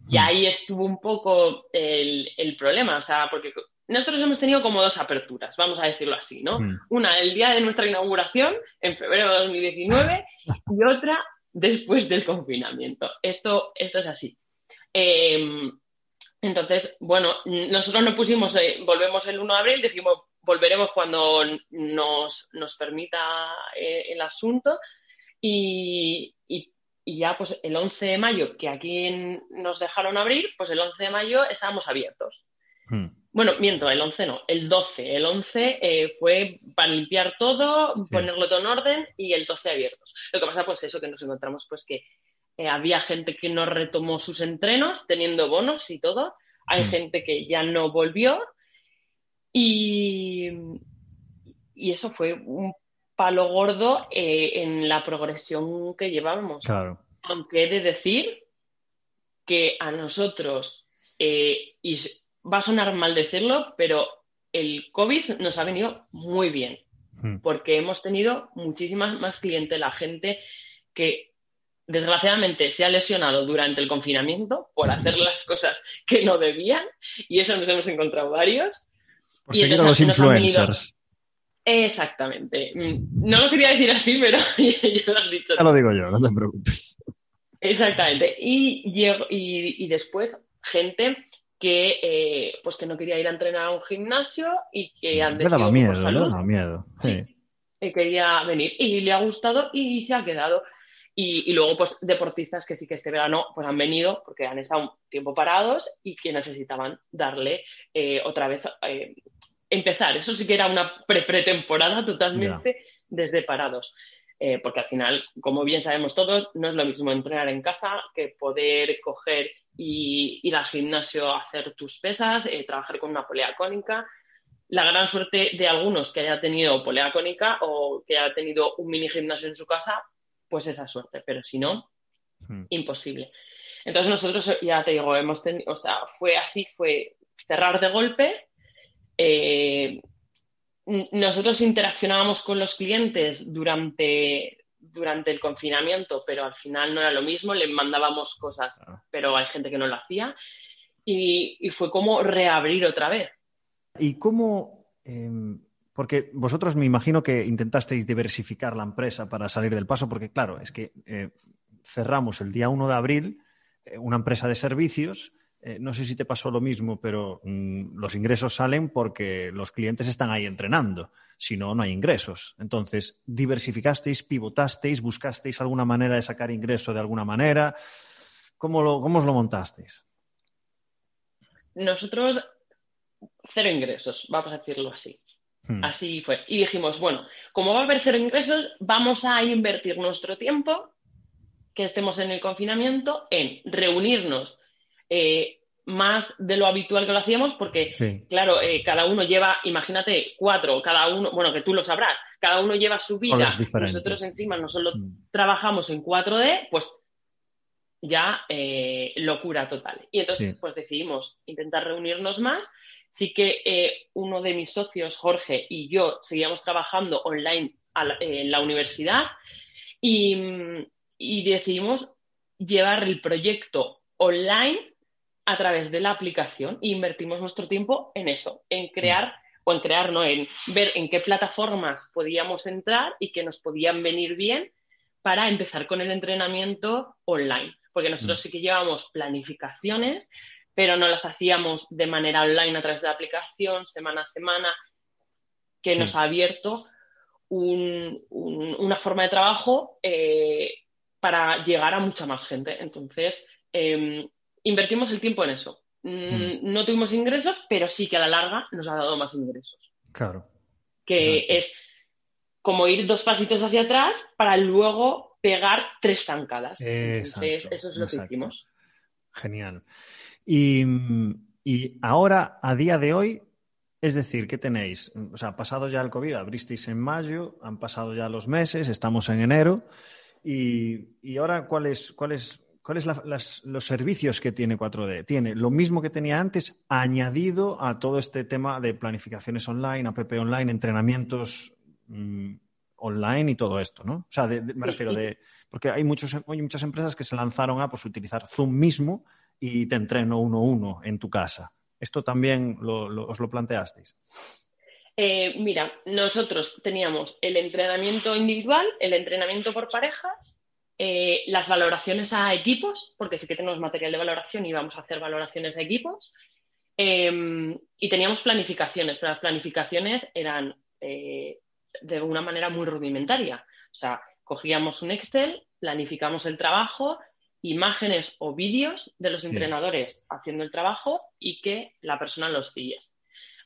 [SPEAKER 2] Y ahí estuvo un poco el, el problema, o sea, porque nosotros hemos tenido como dos aperturas, vamos a decirlo así, ¿no? Hmm. Una el día de nuestra inauguración, en febrero de 2019, y otra después del confinamiento. Esto, esto es así. Em, entonces, bueno, nosotros nos pusimos, eh, volvemos el 1 de abril, decimos, volveremos cuando nos, nos permita eh, el asunto y, y, ya pues el 11 de mayo, que aquí nos dejaron abrir, pues el 11 de mayo estábamos abiertos. Hmm. Bueno, miento, el 11 no, el 12. El 11 eh, fue para limpiar todo, ponerlo todo en orden y el 12 abiertos. Lo que pasa, pues eso, que nos encontramos, pues que eh, había gente que no retomó sus entrenos teniendo bonos y todo. Hay mm. gente que ya no volvió. Y, y eso fue un palo gordo eh, en la progresión que llevábamos.
[SPEAKER 1] Claro.
[SPEAKER 2] Aunque he de decir que a nosotros, y va a sonar mal decirlo, pero el COVID nos ha venido muy bien, hmm. porque hemos tenido muchísimas más clientes, la gente que desgraciadamente se ha lesionado durante el confinamiento por hacer las [LAUGHS] cosas que no debían, y eso nos hemos encontrado varios.
[SPEAKER 1] y seguir los influencers.
[SPEAKER 2] Exactamente. Mm, no lo quería decir así, pero [LAUGHS] ya lo has dicho.
[SPEAKER 1] Ya lo digo yo, no te preocupes.
[SPEAKER 2] Exactamente. Y, y, y después, gente que, eh, pues que no quería ir a entrenar a un gimnasio y que
[SPEAKER 1] han Me daba miedo, me daba miedo. Sí.
[SPEAKER 2] Y quería venir y le ha gustado y se ha quedado. Y, luego, pues, deportistas que sí que este verano pues, han venido porque han estado un tiempo parados y que necesitaban darle eh, otra vez, eh, empezar. Eso sí que era una pre-pretemporada totalmente desde parados. Porque al final, como bien sabemos todos, no es lo mismo entrenar en casa que poder coger y ir al gimnasio a hacer tus pesas, eh, trabajar con una polea cónica. La gran suerte de algunos que haya tenido polea cónica o que haya tenido un mini gimnasio en su casa, pues esa suerte, pero si no, hmm. imposible. Entonces nosotros, ya te digo, hemos tenido, o sea, fue así, fue cerrar de golpe. Eh, nosotros interaccionábamos con los clientes durante durante el confinamiento, pero al final no era lo mismo, le mandábamos cosas, pero hay gente que no lo hacía. Y, fue como reabrir otra vez.
[SPEAKER 1] ¿Y cómo? Em, porque vosotros me imagino que intentasteis diversificar la empresa para salir del paso, porque claro, es que eh, cerramos el día 1 de abril eh, una empresa de servicios eh, no sé si te pasó lo mismo, pero mm, los ingresos salen porque los clientes están ahí entrenando. Si no, no hay ingresos. Entonces, diversificasteis, pivotasteis, buscasteis alguna manera de sacar ingreso de alguna manera. ¿Cómo, lo, cómo os lo montasteis?
[SPEAKER 2] Nosotros, cero ingresos, vamos a decirlo así. Hmm. Así fue. Y dijimos, bueno, como va a haber cero ingresos, vamos a invertir nuestro tiempo que estemos en el confinamiento en reunirnos eh, más de lo habitual que lo hacíamos, porque, claro, eh, cada uno lleva, imagínate, cuatro, cada uno, bueno, que tú lo sabrás, cada uno lleva su vida. Nosotros encima no solo mm. trabajamos en 4D, pues ya eh, locura total. Y entonces, pues decidimos intentar reunirnos más. Sí que eh, uno de mis socios, Jorge, y yo seguíamos trabajando online en la universidad y, decidimos llevar el proyecto online a través de la aplicación e invertimos nuestro tiempo en eso, en crear, o en crear, no, en ver en qué plataformas podíamos entrar y que nos podían venir bien para empezar con el entrenamiento online porque nosotros mm. sí que llevamos planificaciones, pero no las hacíamos de manera online a través de la aplicación, semana a semana, que nos ha abierto una forma de trabajo eh, para llegar a mucha más gente. Entonces, em, invertimos el tiempo en eso. Mm, mm. No tuvimos ingresos, pero sí que a la larga nos ha dado más ingresos.
[SPEAKER 1] Claro.
[SPEAKER 2] Que es como ir dos pasitos hacia atrás para luego pegar tres zancadas. Entonces, eso es lo que hicimos.
[SPEAKER 1] Genial. Y, ahora, a día de hoy, es decir, ¿qué tenéis? O sea, pasado ya el COVID, abristeis en mayo, han pasado ya los meses, estamos en enero. Y, ahora, ¿cuáles cuáles los servicios que tiene 4D? Tiene lo mismo que tenía antes, añadido a todo este tema de planificaciones online, app online, entrenamientos mm, online y todo esto, ¿no? O sea, me refiero de... Porque hay, muchos, hay muchas empresas que se lanzaron a pues, utilizar Zoom mismo y te entreno uno a uno en tu casa. ¿Esto también os lo planteasteis?
[SPEAKER 2] Eh, mira, nosotros teníamos el entrenamiento individual, el entrenamiento por parejas, eh, las valoraciones a equipos, porque sí que tenemos material de valoración y vamos a hacer valoraciones a equipos, em, y teníamos planificaciones, pero las planificaciones eran eh, de una manera muy rudimentaria. O sea, cogíamos un Excel, planificamos el trabajo, imágenes o vídeos de los entrenadores haciendo el trabajo y que la persona los sigue.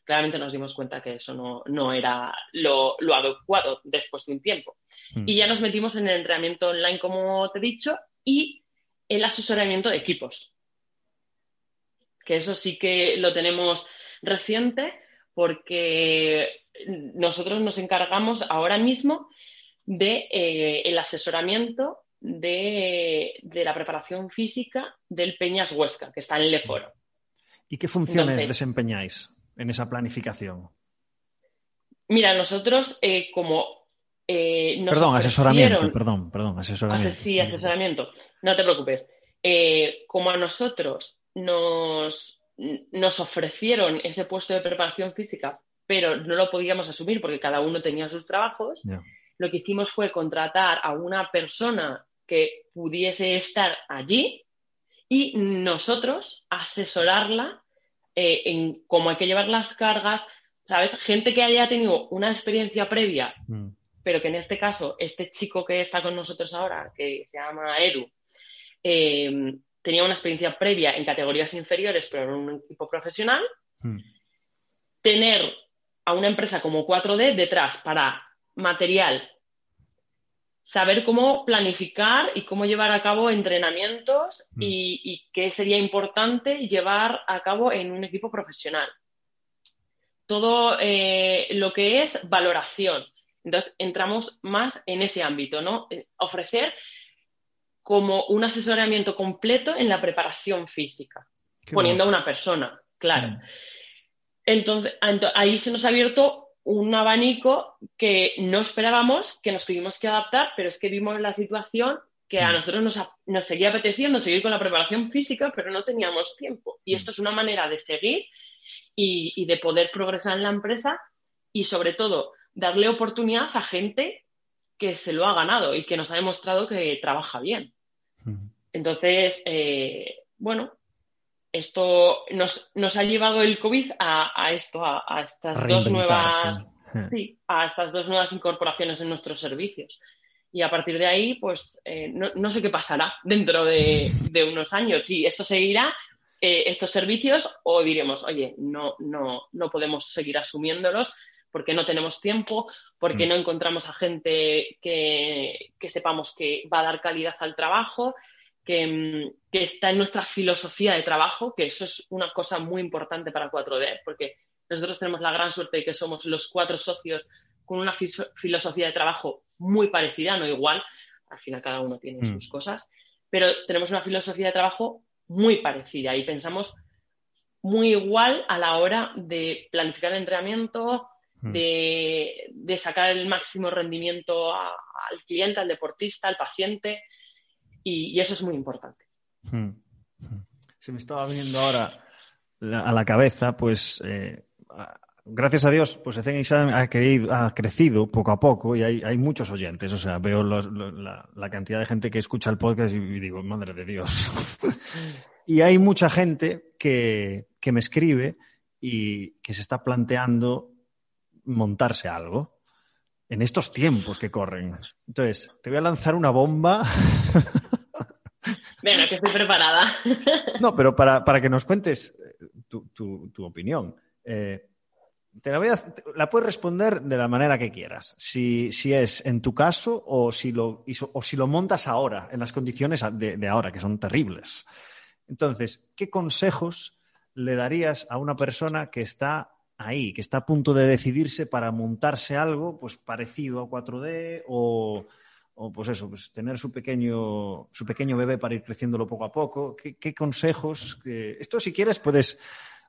[SPEAKER 2] Claramente nos dimos cuenta que eso no, era lo, adecuado después de un tiempo. Hmm. Y ya nos metimos en el entrenamiento online, como te he dicho, y el asesoramiento de equipos. Que eso sí que lo tenemos reciente porque nosotros nos encargamos ahora mismo del de, eh, asesoramiento de, la preparación física del Peñas Huesca, que está en Leforo.
[SPEAKER 1] ¿Y qué funciones desempeñáis en esa planificación?
[SPEAKER 2] Mira, nosotros eh, como...
[SPEAKER 1] Eh, perdón, asesoramiento, perdón, perdón, asesoramiento.
[SPEAKER 2] Sí, asesoramiento, no te preocupes. como a nosotros nos, nos ofrecieron ese puesto de preparación física pero no lo podíamos asumir porque cada uno tenía sus trabajos. Lo que hicimos fue contratar a una persona que pudiese estar allí y nosotros asesorarla eh, en cómo hay que llevar las cargas, ¿sabes? Gente que haya tenido una experiencia previa, mm. pero que en este caso, este chico que está con nosotros ahora, que se llama Edu, eh, tenía una experiencia previa en categorías inferiores, pero en un equipo profesional. Mm. Tener a una empresa como 4D detrás para material, saber cómo planificar y cómo llevar a cabo entrenamientos mm. y, qué sería importante llevar a cabo en un equipo profesional. Todo eh, lo que es valoración. Entonces, entramos más en ese ámbito, ¿no? Eh, ofrecer como un asesoramiento completo en la preparación física, poniendo a una persona, claro. Mm. Entonces, ahí se nos ha abierto un abanico que no esperábamos, que nos tuvimos que adaptar, pero es que vimos la situación que a mm. nosotros nos, seguía apeteciendo seguir con la preparación física, pero no teníamos tiempo. Y mm. esto es una manera de seguir y, de poder progresar en la empresa y, sobre todo, darle oportunidad a gente que se lo ha ganado y que nos ha demostrado que trabaja bien. Mm. Entonces, eh, bueno, esto nos, nos, ha llevado el COVID a, esto, a, estas dos nuevas, a estas dos nuevas incorporaciones en nuestros servicios. Y a partir de ahí, pues eh, no, sé qué pasará dentro de, unos años. Si esto seguirá, eh, estos servicios, o diremos, oye, no, no, no podemos seguir asumiéndolos porque no tenemos tiempo, porque mm. no encontramos a gente que, que sepamos que va a dar calidad al trabajo Mm, que, está en nuestra filosofía de trabajo, que eso es una cosa muy importante para 4D, porque nosotros tenemos la gran suerte de que somos los cuatro socios con una filosofía de trabajo muy parecida, no igual, al final cada uno tiene mm. sus cosas, pero tenemos una filosofía de trabajo muy parecida y pensamos muy igual a la hora de planificar el entrenamiento, hmm. de, sacar el máximo rendimiento al cliente, al deportista, al paciente, y, eso es muy importante. Hmm.
[SPEAKER 1] Se me estaba viniendo ahora a la cabeza, pues eh, gracias a Dios, pues Ecen ha, ha crecido poco a poco y hay, muchos oyentes. O sea, veo la, cantidad de gente que escucha el podcast y, digo, madre de Dios. [LAUGHS] y hay mucha gente que, me escribe y que se está planteando montarse algo en estos tiempos que corren. Entonces, te voy a lanzar una bomba. [LAUGHS]
[SPEAKER 2] Venga, que estoy preparada. [LAUGHS]
[SPEAKER 1] no, pero para, que nos cuentes tu, opinión. Eh, te la, voy a, la puedes responder de la manera que quieras. Si, es en tu caso o si, lo, o si lo montas ahora, en las condiciones de, ahora, que son terribles. Entonces, ¿qué consejos le darías a una persona que está ahí, que está a punto de decidirse para montarse algo pues, parecido a 4D o, pues eso, pues tener su pequeño, su pequeño bebé para ir creciéndolo poco a poco? ¿Qué, consejos? Esto si quieres puedes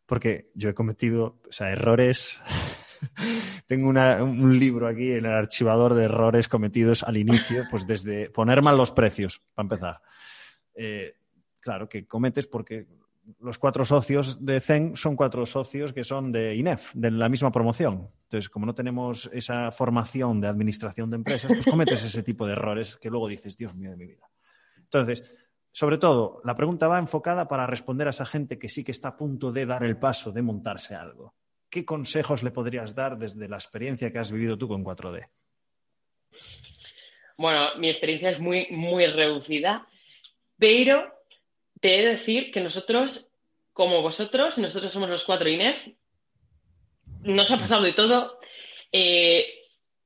[SPEAKER 1] porque yo he cometido o errores. [LAUGHS] Tengo un libro aquí en el archivador de errores cometidos al inicio, pues desde poner mal los precios, para empezar. Eh, claro, que cometes porque los cuatro socios de Zen son cuatro socios que son de INEF, de la misma promoción. Entonces, como no tenemos esa formación de administración de empresas, pues cometes ese tipo de errores que luego dices, Dios mío de mi vida. Entonces, sobre todo, la pregunta va enfocada para responder a esa gente que sí que está a punto de dar el paso de montarse algo. ¿Qué consejos le podrías dar desde la experiencia que has vivido tú con 4D?
[SPEAKER 2] Bueno, mi experiencia es muy, muy reducida, pero te he de decir que nosotros, como vosotros, nosotros somos los cuatro INEF, nos ha pasado de todo. Eh,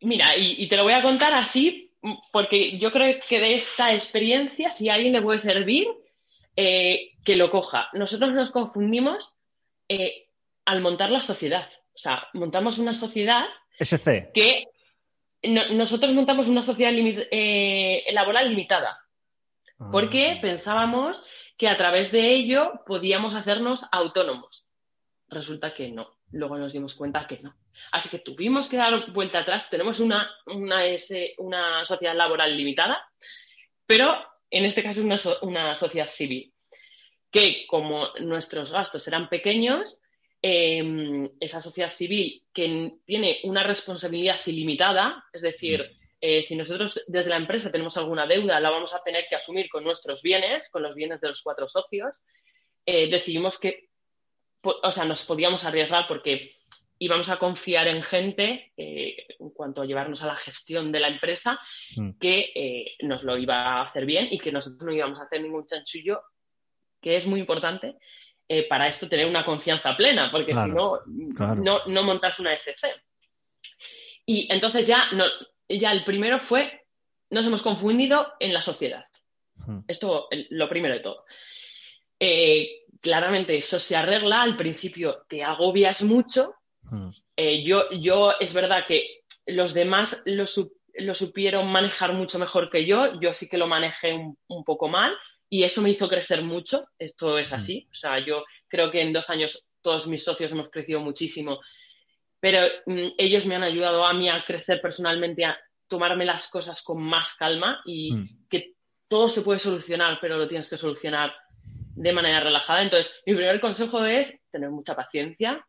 [SPEAKER 2] mira, y, te lo voy a contar así porque yo creo que de esta experiencia, si a alguien le puede servir, eh, que lo coja. Nosotros nos confundimos eh, al montar la sociedad. O sea, montamos una sociedad
[SPEAKER 1] SC.
[SPEAKER 2] que nosotros montamos una sociedad laboral limitada. Ah. Porque pensábamos que a través de ello podíamos hacernos autónomos. Resulta que no. Luego nos dimos cuenta que no. Así que tuvimos que dar vuelta atrás. Tenemos una, una, sociedad laboral limitada, pero en este caso una, una sociedad civil, que como nuestros gastos eran pequeños, em, esa sociedad civil que tiene una responsabilidad ilimitada, es decir, mm. Eh, si nosotros desde la empresa tenemos alguna deuda, la vamos a tener que asumir con nuestros bienes, con los bienes de los cuatro socios, eh, decidimos que, o sea, nos podíamos arriesgar porque y vamos a confiar en gente eh, en cuanto a llevarnos a la gestión de la empresa mm. que nos lo iba a hacer bien y que nosotros no íbamos a hacer ningún chanchullo, que es muy importante para esto tener una confianza plena, porque si no, no, montas una ECC. Y entonces ya, ya el primero fue, nos hemos confundido en la sociedad. Esto, lo primero de todo. claramente eso se arregla, al principio te agobias mucho, Hmm. Eh, yo, yo, es verdad que los demás lo, supieron manejar mucho mejor que yo, yo sí que lo manejé un, poco mal y eso me hizo crecer mucho, esto es hmm. así, o sea, yo creo que en dos años todos mis socios hemos crecido muchísimo, pero mm, ellos me han ayudado a mí a crecer personalmente, a tomarme las cosas con más calma y hmm. que todo se puede solucionar, pero lo tienes que solucionar de manera relajada. Entonces, mi primer consejo es tener mucha paciencia,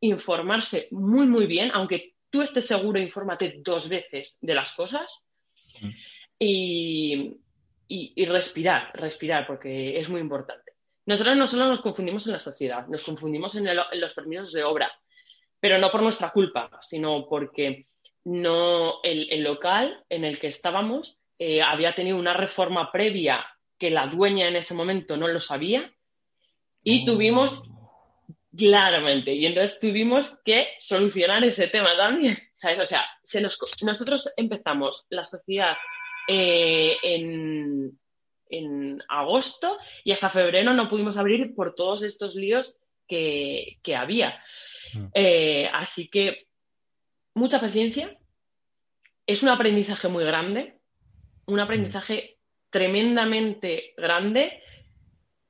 [SPEAKER 2] informarse muy, muy bien, aunque tú estés seguro, infórmate dos veces de las cosas y, respirar, respirar, porque es muy importante. Nosotros no solo nos confundimos en la sociedad, nos confundimos en, los permisos de obra, pero no por nuestra culpa, sino porque no el, local en el que estábamos eh, había tenido una reforma previa que la dueña en ese momento no lo sabía y oh. tuvimos Claramente. Y entonces tuvimos que solucionar ese tema también. [LAUGHS] ¿Sabes? O sea, nosotros empezamos la sociedad eh, en, agosto y hasta febrero no pudimos abrir por todos estos líos que, había. Mm. Eh, así que mucha paciencia. Es un aprendizaje muy grande, un aprendizaje tremendamente grande.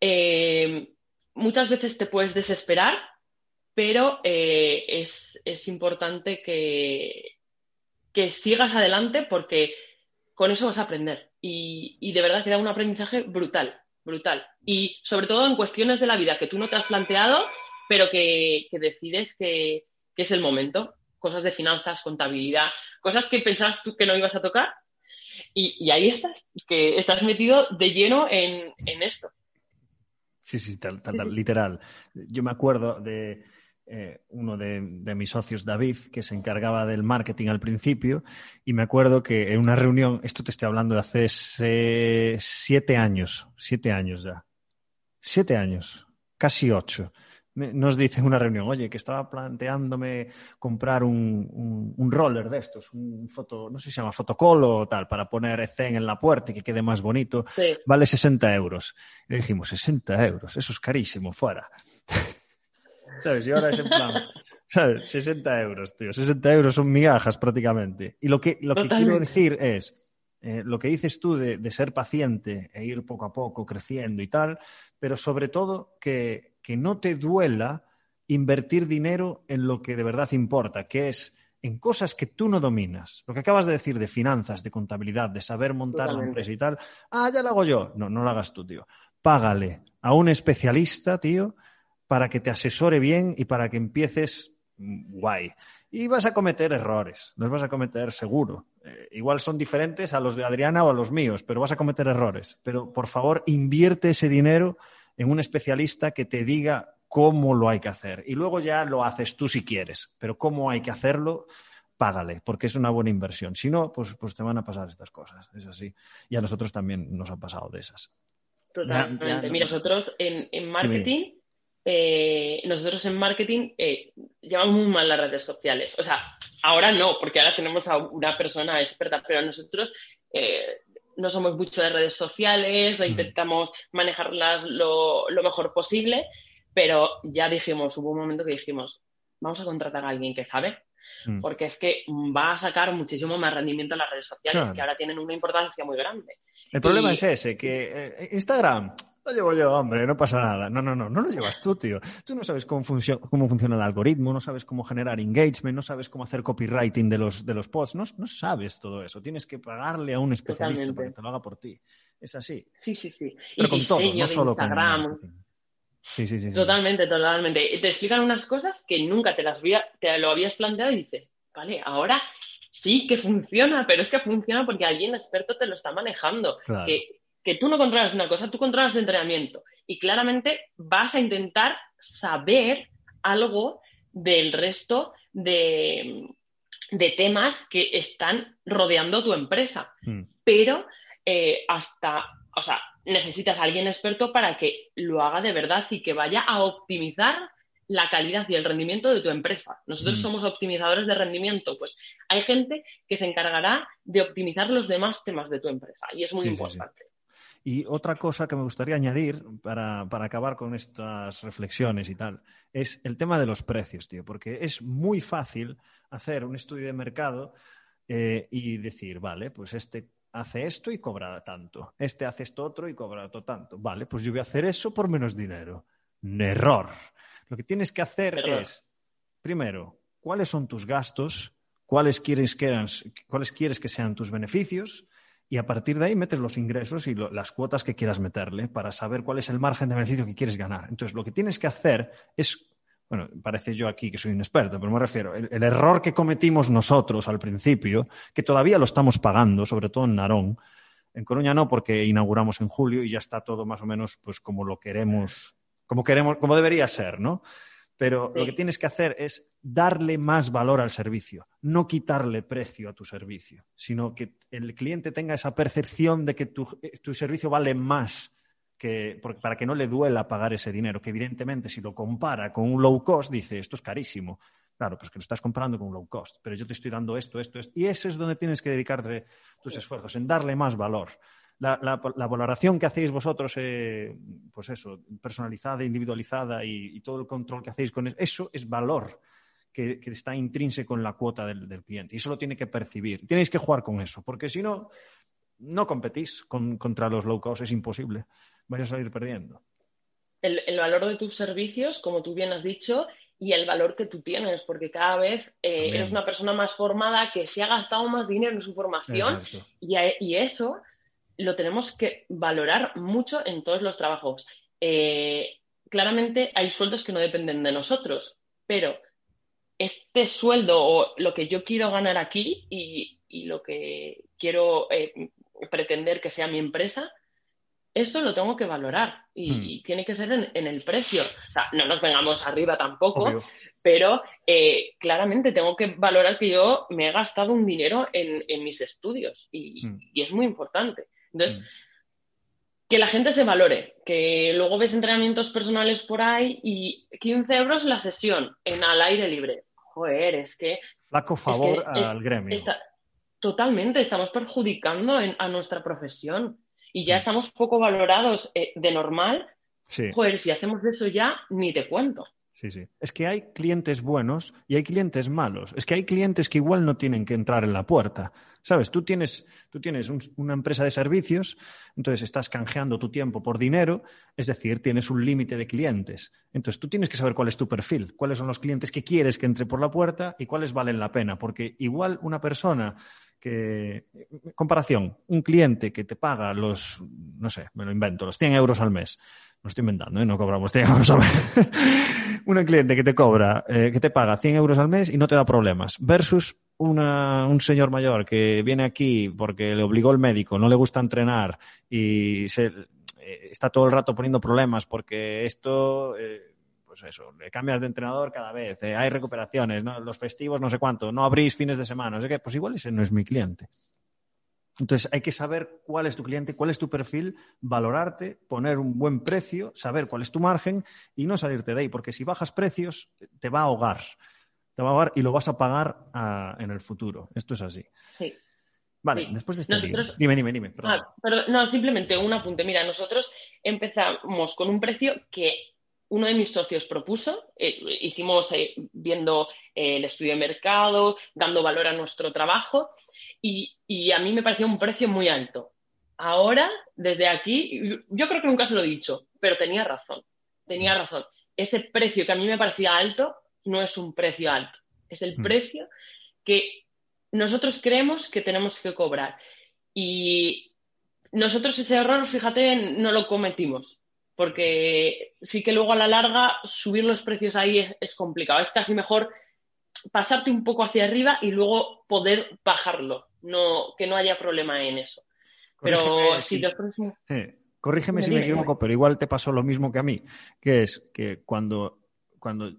[SPEAKER 2] Eh, muchas veces te puedes desesperar, pero eh, es, importante que, que sigas adelante porque con eso vas a aprender. Y, de verdad te da un aprendizaje brutal, brutal. Y sobre todo en cuestiones de la vida que tú no te has planteado, pero que, decides que, es el momento. Cosas de finanzas, contabilidad, cosas que pensabas tú que no ibas a tocar. Y, ahí estás, que estás metido de lleno en, esto.
[SPEAKER 1] Sí, sí, tal, literal. Yo me acuerdo de, eh, uno de, mis socios, David, que se encargaba del marketing al principio, y me acuerdo que en una reunión, esto te estoy hablando de hace siete años, siete años ya, siete años, casi ocho, nos dice en una reunión, oye, que estaba planteándome comprar un, roller de estos, un foto, no sé si se llama fotocolo o tal, para poner Zen en la puerta y que quede más bonito, vale 60 euros. Y le dijimos, 60 euros, eso es carísimo, fuera. [LAUGHS] ¿Sabes? Y ahora es en plan, ¿sabes? 60 euros, tío. 60 euros son migajas prácticamente. Y lo que, lo que quiero decir es, eh, lo que dices tú de, de, ser paciente e ir poco a poco creciendo y tal, pero sobre todo que, que no te duela invertir dinero en lo que de verdad importa, que es en cosas que tú no dominas. Lo que acabas de decir de finanzas, de contabilidad, de saber montar una empresa y tal. Ah, ya lo hago yo. No, no lo hagas tú, tío. Págale a un especialista, tío, para que te asesore bien y para que empieces guay. Y vas a cometer errores, los vas a cometer seguro. Eh, igual son diferentes a los de Adriana o a los míos, pero vas a cometer errores. Pero por favor, invierte ese dinero en un especialista que te diga cómo lo hay que hacer. Y luego ya lo haces tú si quieres, pero cómo hay que hacerlo, págale, porque es una buena inversión. Si no, pues, pues te van a pasar estas cosas, es así. Y a nosotros también nos ha pasado de esas.
[SPEAKER 2] Totalmente. Mira, nosotros en, en marketing eh, nosotros en marketing eh, llevamos muy mal las redes sociales. O sea, ahora no, porque ahora tenemos a una persona experta, pero nosotros eh, no somos mucho de redes sociales, mm. intentamos manejarlas lo, mejor posible, pero ya dijimos, hubo un momento que dijimos, vamos a contratar a alguien que sabe, mm. porque es que va a sacar muchísimo más rendimiento en las redes sociales, que ahora tienen una importancia muy grande.
[SPEAKER 1] El problema es ese, que Instagram lo llevo yo, hombre, no pasa nada. No, no, no, no lo llevas tú, tío. Tú no sabes cómo, cómo funciona el algoritmo, no sabes cómo generar engagement, no sabes cómo hacer copywriting de los, de los posts, no, no sabes todo eso. Tienes que pagarle a un especialista para que te lo haga por ti. Es así.
[SPEAKER 2] Sí, sí, sí.
[SPEAKER 1] Pero con todo, no solo
[SPEAKER 2] Instagram.
[SPEAKER 1] con Sí, sí, sí,
[SPEAKER 2] Totalmente, totalmente. Te explican unas cosas que nunca te las había, te lo habías planteado y dices, vale, ahora sí que funciona, pero es que funciona porque alguien experto te lo está manejando.
[SPEAKER 1] Claro
[SPEAKER 2] que tú no controlas una cosa, tú controlas el entrenamiento y claramente vas a intentar saber algo del resto de, temas que están rodeando tu empresa. Hmm. Pero eh, hasta, o sea, necesitas a alguien experto para que lo haga de verdad y que vaya a optimizar la calidad y el rendimiento de tu empresa. Nosotros hmm. somos optimizadores de rendimiento, pues hay gente que se encargará de optimizar los demás temas de tu empresa y es muy importante.
[SPEAKER 1] Y otra cosa que me gustaría añadir para, acabar con estas reflexiones y tal, es el tema de los precios, tío, porque es muy fácil hacer un estudio de mercado eh, y decir, vale, pues este hace esto y cobra tanto, este hace esto otro y cobra tanto, vale, pues yo voy a hacer eso por menos dinero. Error. Lo que tienes que hacer es, primero, cuáles son tus gastos, cuáles quieres que, cuáles quieres que sean tus beneficios y a partir de ahí metes los ingresos y las cuotas que quieras meterle para saber cuál es el margen de beneficio que quieres ganar. Entonces, lo que tienes que hacer es, bueno, parece yo aquí que soy un experto, pero me refiero, el, error que cometimos nosotros al principio, que todavía lo estamos pagando, sobre todo en Narón, en Coruña no, porque inauguramos en julio y ya está todo más o menos pues como lo queremos, como queremos, como debería ser, ¿no? Pero lo que tienes que hacer es darle más valor al servicio, no quitarle precio a tu servicio, sino que el cliente tenga esa percepción de que tu, eh, servicio vale más que, para que no le duela pagar ese dinero, que evidentemente si lo compara con un low cost, dice, esto es carísimo. Claro, pues que lo estás comprando con un low cost, pero yo te estoy dando esto, esto, esto. Y eso es donde tienes que dedicarte tus esfuerzos, en darle más valor la, valoración que hacéis vosotros, eh, pues eso, personalizada, individualizada y, todo el control que hacéis con eso, es valor que, está intrínseco en la cuota del, cliente. Y eso lo tiene que percibir. Tenéis que jugar con eso, porque si no, no competís contra los low cost, es imposible. Vais a salir perdiendo.
[SPEAKER 2] El, valor de tus servicios, como tú bien has dicho, y el valor que tú tienes, porque cada vez eh, eres una persona más formada que se ha gastado más dinero en su formación y, eso lo tenemos que valorar mucho en todos los trabajos. Eh, claramente hay sueldos que no dependen de nosotros, pero este sueldo o lo que yo quiero ganar aquí y, lo que quiero eh, pretender que sea mi empresa, eso lo tengo que valorar y, hmm. tiene que ser en, el precio. O sea, no nos vengamos arriba tampoco, pero eh, claramente tengo que valorar que yo me he gastado un dinero en, mis estudios hmm. y, es muy importante. Entonces, hmm. que la gente se valore, que luego ves entrenamientos personales por ahí y 15 euros la sesión en al aire libre. Joder, es que...
[SPEAKER 1] Flaco favor al gremio.
[SPEAKER 2] totalmente, estamos perjudicando a nuestra profesión y ya estamos poco valorados eh, de normal, pues si hacemos eso ya, ni te cuento.
[SPEAKER 1] Sí, sí. Es que hay clientes buenos y hay clientes malos. Es que hay clientes que igual no tienen que entrar en la puerta. ¿Sabes? Tú tienes, tú tienes una empresa de servicios, entonces estás canjeando tu tiempo por dinero, es decir, tienes un límite de clientes. Entonces tú tienes que saber cuál es tu perfil, cuáles son los clientes que quieres que entre por la puerta y cuáles valen la pena. Porque igual una persona que, comparación, un cliente que te paga los, no sé, me lo invento, los 100 euros al mes, no estoy inventando, ¿eh? no cobramos 100 [LAUGHS] euros al mes, un cliente que te cobra, eh, que te paga 100 euros al mes y no te da problemas, versus una, un señor mayor que viene aquí porque le obligó el médico, no le gusta entrenar y eh, está todo el rato poniendo problemas porque esto pues eso, cambias de entrenador cada vez, eh, hay recuperaciones, los festivos no sé cuánto, no abrís fines de semana, no pues igual ese no es mi cliente. Entonces hay que saber cuál es tu cliente, cuál es tu perfil, valorarte, poner un buen precio, saber cuál es tu margen y no salirte de ahí, porque si bajas precios te va a ahogar, te va a ahogar y lo vas a pagar ah, en el futuro. Esto es así.
[SPEAKER 2] Sí.
[SPEAKER 1] Vale, después de este Dime, dime, dime.
[SPEAKER 2] Ah, no, simplemente un apunte. Mira, nosotros empezamos con un precio que uno de mis socios propuso, eh, hicimos eh, viendo eh, el estudio de mercado, dando valor a nuestro trabajo y, a mí me parecía un precio muy alto. Ahora, desde aquí, yo creo que nunca se lo he dicho, pero tenía razón, tenía razón. Ese precio que a mí me parecía alto no es un precio alto, es el mm. precio que nosotros creemos que tenemos que cobrar. Y nosotros ese error, fíjate, no lo cometimos porque sí que luego a la larga subir los precios ahí es, complicado. Es casi mejor pasarte un poco hacia arriba y luego poder bajarlo, no, que no haya problema en eso. pero si,
[SPEAKER 1] Corrígeme si me equivoco, pero igual te pasó lo mismo que a mí, que es que cuando, cuando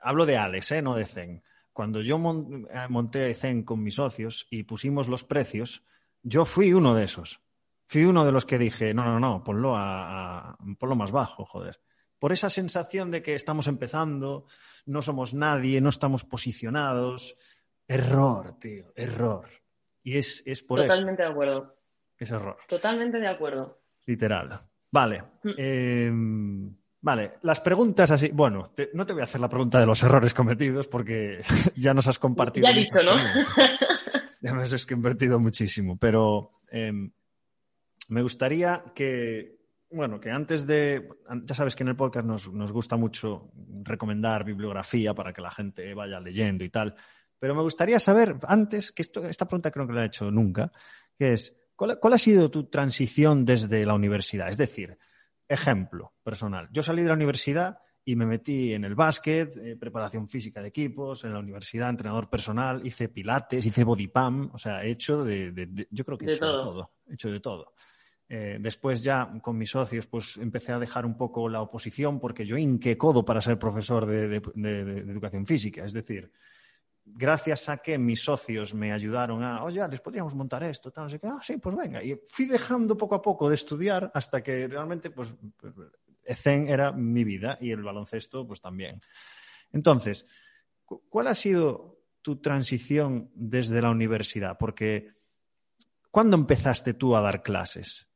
[SPEAKER 1] hablo de Alex, ¿eh? no de Zen, cuando yo eh, monté Zen con mis socios y pusimos los precios, yo fui uno de esos fui uno de los que dije, no, no, no, ponlo, a, ponlo más bajo, joder. Por esa sensación de que estamos empezando, no somos nadie, no estamos posicionados. Error, tío, error. Y es, es por
[SPEAKER 2] eso. Totalmente de acuerdo.
[SPEAKER 1] Es error.
[SPEAKER 2] Totalmente de acuerdo.
[SPEAKER 1] Literal. Vale. Mm. Em, vale, las preguntas así. Bueno, no te voy a hacer la pregunta de los errores cometidos porque [LAUGHS] ya nos has compartido.
[SPEAKER 2] Ya dicho, ¿no? [LAUGHS]
[SPEAKER 1] ya me has invertido muchísimo, pero em, me gustaría que, bueno, que antes de, ya sabes que en el podcast nos, gusta mucho recomendar bibliografía para que la gente vaya leyendo y tal, pero me gustaría saber antes, que esto, esta pregunta creo que la he hecho nunca, que es, ¿cuál, ha sido tu transición desde la universidad? Es decir, ejemplo personal, yo salí de la universidad y me metí en el básquet, eh, preparación física de equipos, en la universidad, entrenador personal, hice pilates, hice body pump, o sea, he hecho de, yo creo que he hecho de todo, he hecho de todo. Eh, después ya con mis socios pues empecé a dejar un poco la oposición porque yo hinqué codo para ser profesor de, educación física. Es decir, gracias a que mis socios me ayudaron a, oye, les podríamos montar esto, tal, no sé qué, ah, sí, pues venga. Y fui dejando poco a poco de estudiar hasta que realmente pues ECEN era mi vida y el baloncesto pues también. Entonces, ¿cuál ha sido tu transición desde la universidad? Porque, ¿cuándo empezaste tú a dar clases?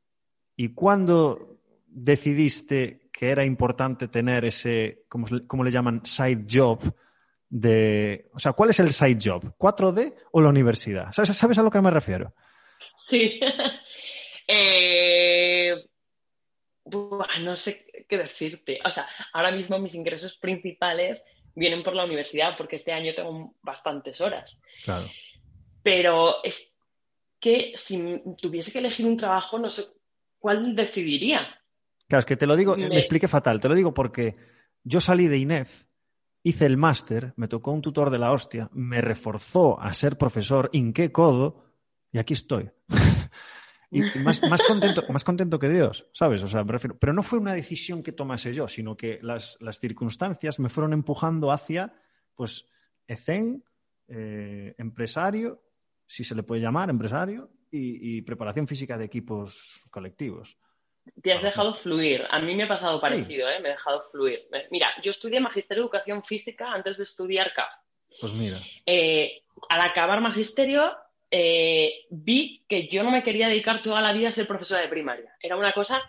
[SPEAKER 1] ¿Y cuándo decidiste que era importante tener ese, como, le llaman, side job? De, o sea, ¿cuál es el side job? ¿4D o la universidad? ¿Sabes, ¿Sabes a lo que me refiero?
[SPEAKER 2] Sí. [LAUGHS] Eh, no sé qué decirte. O sea, ahora mismo mis ingresos principales vienen por la universidad porque este año tengo bastantes horas.
[SPEAKER 1] Claro.
[SPEAKER 2] Pero es que si tuviese que elegir un trabajo, no sé cuál decidiría.
[SPEAKER 1] Claro, es que te lo digo, me, explique fatal, te lo digo porque yo salí de INEF, hice el máster, me tocó un tutor de la hostia, me reforzó a ser profesor, hinqué codo y aquí estoy. [LAUGHS] y más, más, contento, [LAUGHS] más contento que Dios, ¿sabes? O sea, me refiero. Pero no fue una decisión que tomase yo, sino que las, las circunstancias me fueron empujando hacia, pues, ECEN, eh, empresario, si se le puede llamar, empresario, y, preparación física de equipos colectivos.
[SPEAKER 2] Te has dejado fluir. A mí me ha pasado parecido, ¿eh? Me he dejado fluir. Mira, yo estudié Magisterio de Educación Física antes de estudiar CAF.
[SPEAKER 1] Pues mira.
[SPEAKER 2] Eh, al acabar Magisterio, eh, vi que yo no me quería dedicar toda la vida a ser profesora de primaria. Era una cosa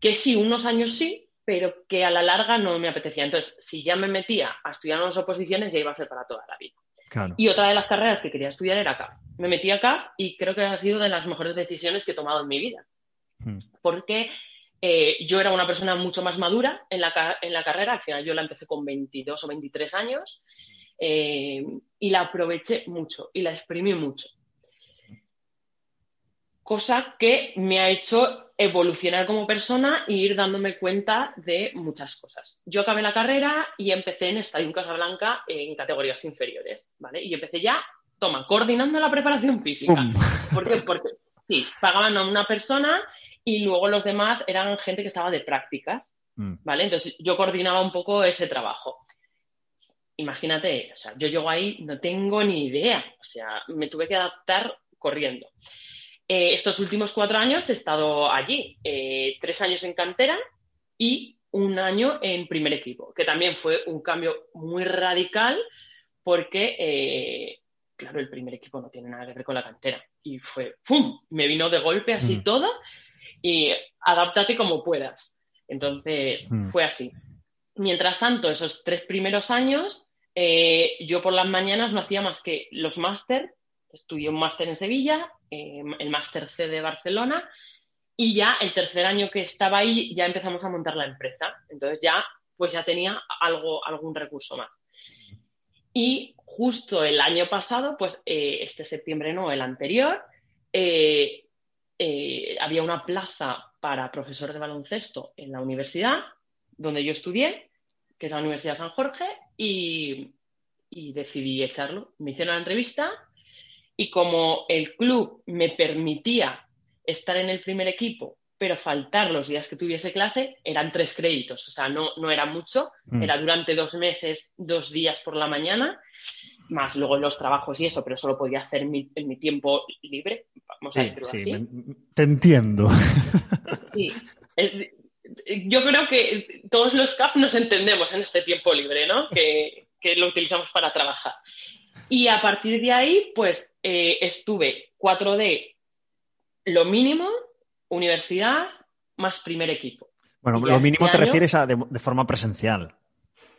[SPEAKER 2] que sí, unos años sí, pero que a la larga no me apetecía. Entonces, si ya me metía a estudiar unas oposiciones, ya iba a ser para toda la vida. Y otra de las carreras que quería estudiar era CAF. Me metí a CAF y creo que ha sido de las mejores decisiones que he tomado en mi vida. Hmm. Porque eh, yo era una persona mucho más madura en la, en la, carrera. Al final yo la empecé con 22 o 23 años eh, y la aproveché mucho y la exprimí mucho. Cosa que me ha hecho evolucionar como persona e ir dándome cuenta de muchas cosas. Yo acabé la carrera y empecé en Estadio Casablanca en categorías inferiores, ¿vale? Y empecé ya, toma, coordinando la preparación física. ¿Por qué? Porque, sí, pagaban a una persona y luego los demás eran gente que estaba de prácticas, mm. ¿vale? Entonces yo coordinaba un poco ese trabajo. Imagínate, o sea, yo llego ahí, no tengo ni idea, o sea, me tuve que adaptar corriendo. Eh, estos últimos cuatro años he estado allí, eh, tres años en cantera y un año en primer equipo, que también fue un cambio muy radical porque, eh, claro, el primer equipo no tiene nada que ver con la cantera. Y fue, ¡pum! Me vino de golpe así mm. todo y adáptate como puedas. Entonces, mm. fue así. Mientras tanto, esos tres primeros años, yo por las mañanas no hacía más que los máster estudié un máster en Sevilla, eh, el máster C de Barcelona, y ya el tercer año que estaba ahí ya empezamos a montar la empresa. Entonces ya, pues ya tenía algo, algún recurso más. Y justo el año pasado, pues eh, este septiembre no, el anterior, eh, había una plaza para profesor de baloncesto en la universidad donde yo estudié, que es la Universidad de San Jorge, y, y decidí echarlo. Me hicieron la entrevista y como el club me permitía estar en el primer equipo, pero faltar los días que tuviese clase, eran tres créditos, o sea, no, no era mucho, mm. era durante dos meses, dos días por la mañana, más luego los trabajos y eso, pero eso lo podía hacer en mi, tiempo libre, vamos a decirlo así.
[SPEAKER 1] te entiendo. [LAUGHS]
[SPEAKER 2] Sí, yo creo que todos los CAF nos entendemos en este tiempo libre, ¿no? Que, que lo utilizamos para trabajar. Y a partir de ahí, pues eh, estuve 4D, lo mínimo, universidad, más primer equipo.
[SPEAKER 1] Bueno, lo mínimo este te refieres a de, forma presencial.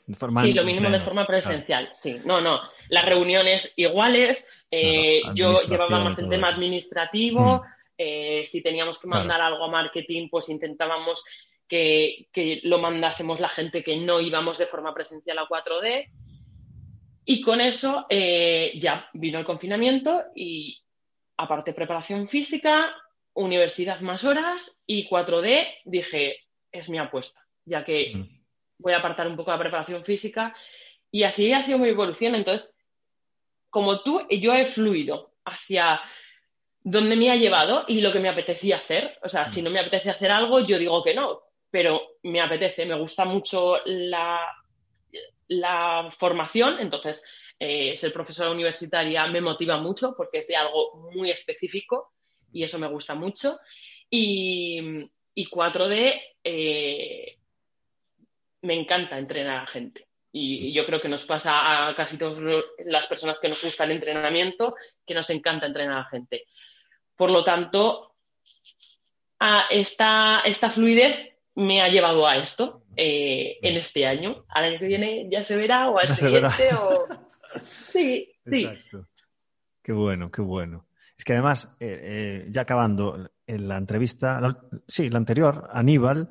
[SPEAKER 2] sí, lo mínimo de forma presencial, sí. No, no. Las reuniones iguales. Eh, yo llevaba más el tema administrativo. Mm. Eh, si teníamos que mandar algo a marketing, pues intentábamos que, que, lo mandásemos la gente que no íbamos de forma presencial a 4D. Y con eso eh, ya vino el confinamiento y aparte preparación física, universidad más horas y 4D dije, es mi apuesta, ya que voy a apartar un poco la preparación física y así ha sido mi evolución. Entonces, como tú, yo he fluido hacia donde me ha llevado y lo que me apetecía hacer. O sea, si no me apetece hacer algo, yo digo que no, pero me apetece, me gusta mucho la, la formación, entonces eh, ser profesora universitaria me motiva mucho porque es de algo muy específico y eso me gusta mucho. Y, 4D eh, me encanta entrenar a gente. Y yo creo que nos pasa a casi todas las personas que nos gusta el entrenamiento, que nos encanta entrenar a gente. Por lo tanto, a esta, esta fluidez me ha llevado a esto eh, en este año. Al año que viene ya se verá o al siguiente o... [LAUGHS] Sí, sí.
[SPEAKER 1] Exacto. Qué bueno, qué bueno. Es que además, eh, eh, ya acabando, en la entrevista, sí, la anterior, Aníbal,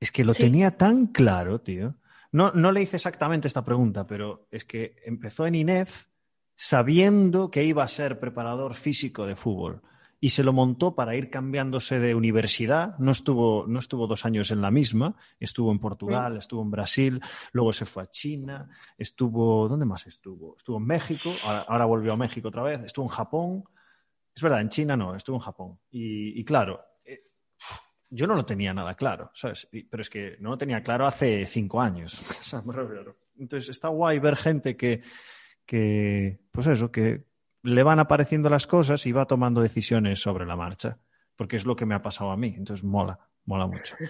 [SPEAKER 1] es que lo tenía tan claro, tío. No, no le hice exactamente esta pregunta, pero es que empezó en INEF sabiendo que iba a ser preparador físico de fútbol y se lo montó para ir cambiándose de universidad. No estuvo, no estuvo dos años en la misma, estuvo en Portugal, estuvo en Brasil, luego se fue a China, estuvo, ¿dónde más estuvo? Estuvo en México, ahora, volvió a México otra vez, estuvo en Japón. Es verdad, en China no, estuvo en Japón. Y, claro, eh, yo no lo tenía nada claro, ¿sabes? Pero es que no lo tenía claro hace cinco años. [LAUGHS] Entonces está guay ver gente que, que, pues eso, que le van apareciendo las cosas y va tomando decisiones sobre la marcha, porque es lo que me ha pasado a mí, entonces mola, mola mucho. [LAUGHS]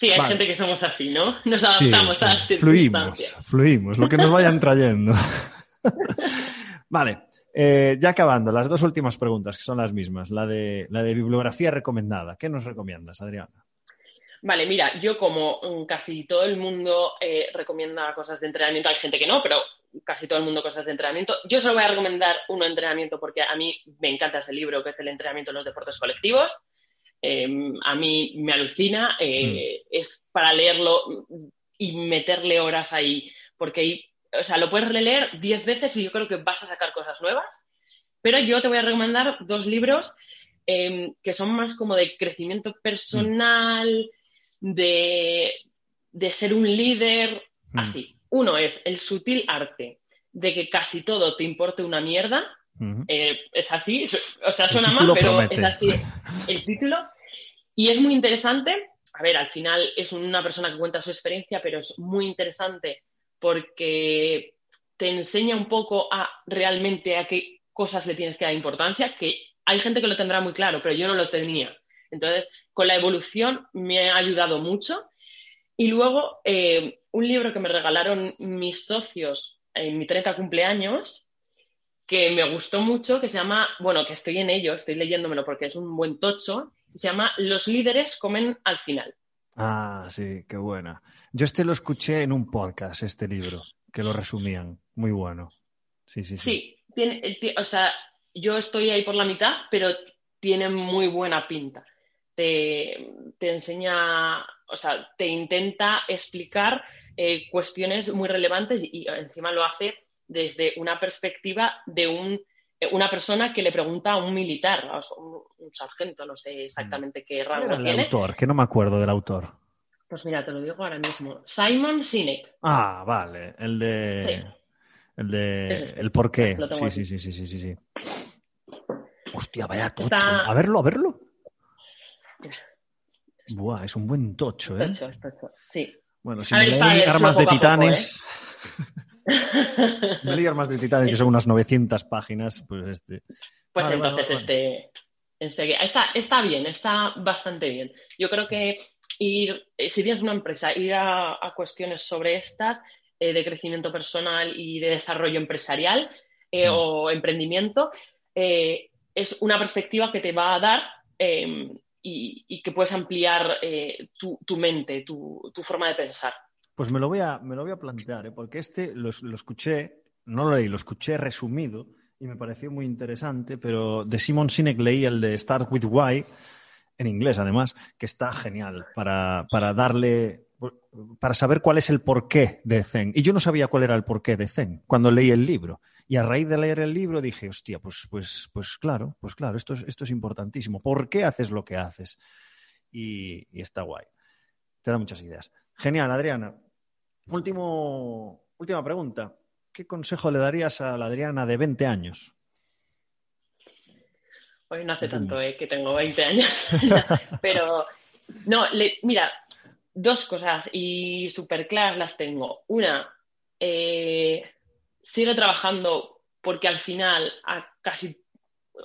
[SPEAKER 2] Sí, hay gente que somos así, ¿no? Nos adaptamos a las
[SPEAKER 1] circunstancias. Fluimos, fluimos, lo que nos vayan [LAUGHS] trayendo. [LAUGHS] vale, eh, ya acabando, las dos últimas preguntas, que son las mismas, la de, la de bibliografía recomendada. ¿Qué nos recomiendas, Adriana?
[SPEAKER 2] Vale, mira, yo como mm, casi todo el mundo eh, recomienda cosas de entrenamiento, hay gente que no, pero casi todo el mundo cosas de entrenamiento. Yo solo voy a recomendar uno de entrenamiento porque a mí me encanta ese libro, que es el entrenamiento en los deportes colectivos. Em, a mí me alucina, eh, mm. es para leerlo y meterle horas ahí, porque o sea, lo puedes releer diez veces y yo creo que vas a sacar cosas nuevas. Pero yo te voy a recomendar dos libros em, que son más como de crecimiento personal, de, de ser un líder, mm. así. Uno es el sutil arte de que casi todo te importe una mierda. Eh, es así, o sea, suena mal, pero es así el título. Y es muy interesante. A ver, al final es una persona que cuenta su experiencia, pero es muy interesante porque te enseña un poco a realmente a qué cosas le tienes que dar importancia, que hay gente que lo tendrá muy claro, pero yo no lo tenía. Entonces, con la evolución me ha ayudado mucho. Y luego, eh, un libro que me regalaron mis socios en mi 30 cumpleaños, que me gustó mucho, que se llama, bueno, que estoy en ello, estoy leyéndomelo porque es un buen tocho, se llama Los líderes comen al final.
[SPEAKER 1] Ah, sí, qué buena. Yo este lo escuché en un podcast, este libro, que lo resumían. Muy bueno. Sí, sí, sí.
[SPEAKER 2] Sí, tiene, o sea, yo estoy ahí por la mitad, pero tiene muy buena pinta. Te, te enseña, o sea, te intenta explicar eh, cuestiones muy relevantes y, encima lo hace desde una perspectiva de un, eh, una persona que le pregunta a un militar, a un, sargento, no sé exactamente qué rango
[SPEAKER 1] era el autor? Que no me acuerdo del autor.
[SPEAKER 2] Pues mira, te lo digo ahora mismo. Simon Sinek.
[SPEAKER 1] Ah, vale. El de. El de. Este. El por qué. Sí, sí, sí, sí, sí, sí, Hostia, vaya tocho. A verlo, a verlo. Buah, es un buen tocho, ¿eh?
[SPEAKER 2] Tocho, tocho. Sí.
[SPEAKER 1] Bueno, si me leí Armas de Titanes. [LAUGHS] me leí Armas de Titanes, que son unas 900 páginas, pues este.
[SPEAKER 2] Pues entonces este. Está, está bien, está bastante bien. Yo creo que ir, eh, si tienes una empresa, ir a, cuestiones sobre estas, eh, de crecimiento personal y de desarrollo empresarial eh, mm. o emprendimiento, es una perspectiva que te va a dar y, que puedes ampliar eh, tu, mente, tu, forma de pensar.
[SPEAKER 1] Pues me lo voy a, me lo voy a plantear, ¿eh? porque este lo, escuché, no lo leí, lo escuché resumido y me pareció muy interesante, pero de Simon Sinek leí el de Start with Why, en inglés además, que está genial para, para darle para saber cuál es el porqué de Zen. Y yo no sabía cuál era el porqué de Zen cuando leí el libro. Y a raíz de leer el libro dije, hostia, pues, pues, pues claro, pues claro, esto es, esto es importantísimo. ¿Por qué haces lo que haces? Y, está guay. Te da muchas ideas. Genial, Adriana. Último, última pregunta. ¿Qué consejo le darías a la Adriana de 20 años?
[SPEAKER 2] Hoy no hace tanto eh, que tengo 20 años, [LAUGHS] pero no, mira, dos cosas y súper claras las tengo. Una, eh, sigue trabajando porque al final casi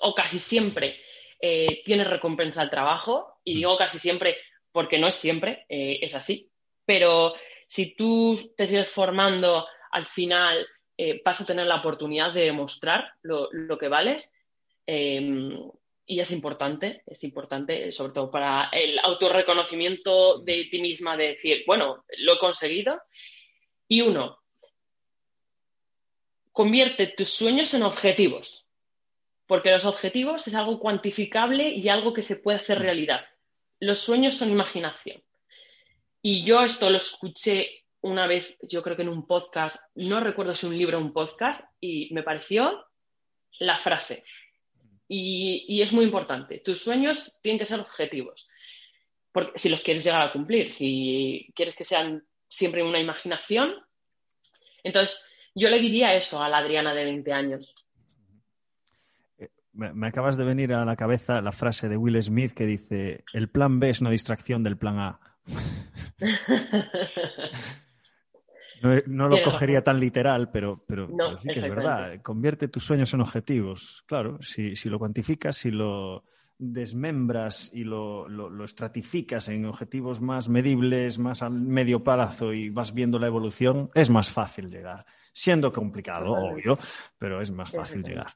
[SPEAKER 2] o casi siempre eh, tienes recompensa al trabajo y digo casi siempre porque no es siempre, eh, es así. Pero si tú te sigues formando, al final eh, vas a tener la oportunidad de demostrar lo, lo que vales. Em, y es importante, es importante, sobre todo para el autorreconocimiento de ti misma, de decir, bueno, lo he conseguido. Y uno, convierte tus sueños en objetivos. porque los objetivos es algo cuantificable y algo que se puede hacer realidad. Los sueños son imaginación. Y yo esto lo escuché una vez, yo creo que en un podcast, no recuerdo si un libro o un podcast, y me pareció la frase. Y, es muy importante. Tus sueños tienen que ser objetivos. Porque si los quieres llegar a cumplir, si quieres que sean siempre una imaginación, entonces yo le diría eso a la Adriana de 20 años
[SPEAKER 1] me, acabas de venir a la cabeza la frase de Will Smith que dice, el plan B es una distracción del plan A. [LAUGHS] no, lo cogería tan literal, pero, pero, sí que es verdad. Convierte tus sueños en objetivos. Claro, si, lo cuantificas, si lo desmembras y lo, lo, estratificas en objetivos más medibles, más a medio plazo y vas viendo la evolución, es más fácil llegar. Siendo complicado, obvio, pero es más fácil llegar.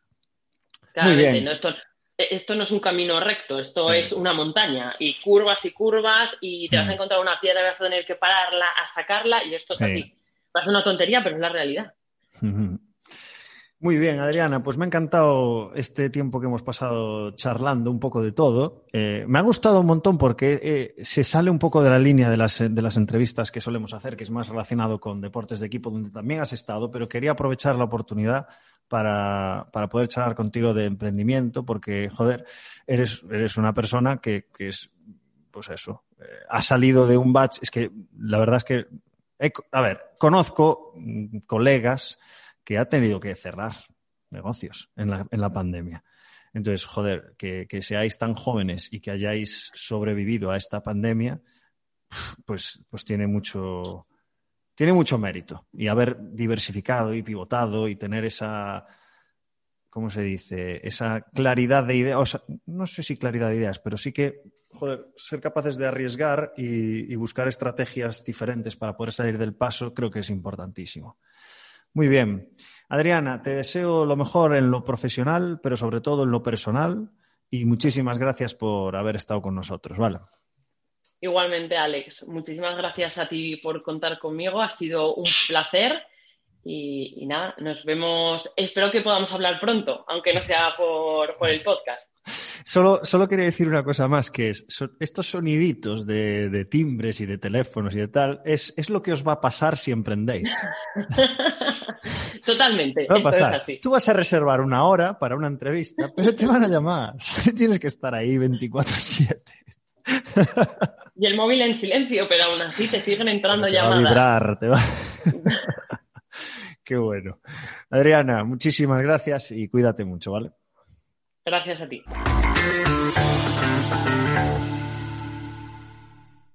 [SPEAKER 2] Muy bien. esto, no es un camino recto, esto es una montaña y curvas y curvas y te vas a mm. encontrar una piedra y vas a tener que pararla a sacarla y esto es así. Va a ser una tontería, pero es la realidad.
[SPEAKER 1] Muy bien, Adriana, pues me ha encantado este tiempo que hemos pasado charlando un poco de todo. Eh, me ha gustado un montón porque eh, se sale un poco de la línea de las, de las entrevistas que solemos hacer, que es más relacionado con deportes de equipo, donde también has estado, pero quería aprovechar la oportunidad para, para, poder charlar contigo de emprendimiento, porque, joder, eres, eres una persona que, que es, pues eso, eh, ha salido de un batch. Es que la verdad es que, a ver, conozco mm, colegas que ha tenido que cerrar negocios en la, en la pandemia. Entonces, joder, que, que, seáis tan jóvenes y que hayáis sobrevivido a esta pandemia, pues, pues tiene mucho, tiene mucho mérito. Y haber diversificado y pivotado y tener esa, ¿cómo se dice? Esa claridad de ideas, no sé si claridad de ideas, pero sí que, joder, ser capaces de arriesgar y, buscar estrategias diferentes para poder salir del paso, creo que es importantísimo. Muy bien. Adriana, te deseo lo mejor en lo profesional, pero sobre todo en lo personal. Y muchísimas gracias por haber estado con nosotros. ¿vale?
[SPEAKER 2] Igualmente, Alex, muchísimas gracias a ti por contar conmigo. Ha sido un placer. Y, nada, nos vemos. Espero que podamos hablar pronto, aunque no sea por, el podcast.
[SPEAKER 1] Solo, solo quería decir una cosa más, que es, estos soniditos de, timbres y de teléfonos y de tal, es, lo que os va a pasar si emprendéis. [LAUGHS]
[SPEAKER 2] Totalmente.
[SPEAKER 1] Tú vas a reservar una hora para una entrevista, pero te van a llamar. [LAUGHS] Tienes que estar ahí 24/7.
[SPEAKER 2] Y el móvil en silencio, pero aún así te siguen entrando llamadas.
[SPEAKER 1] Va a vibrar, te va. [LAUGHS] Qué bueno. Adriana, muchísimas gracias y cuídate mucho, ¿vale?
[SPEAKER 2] Gracias a ti.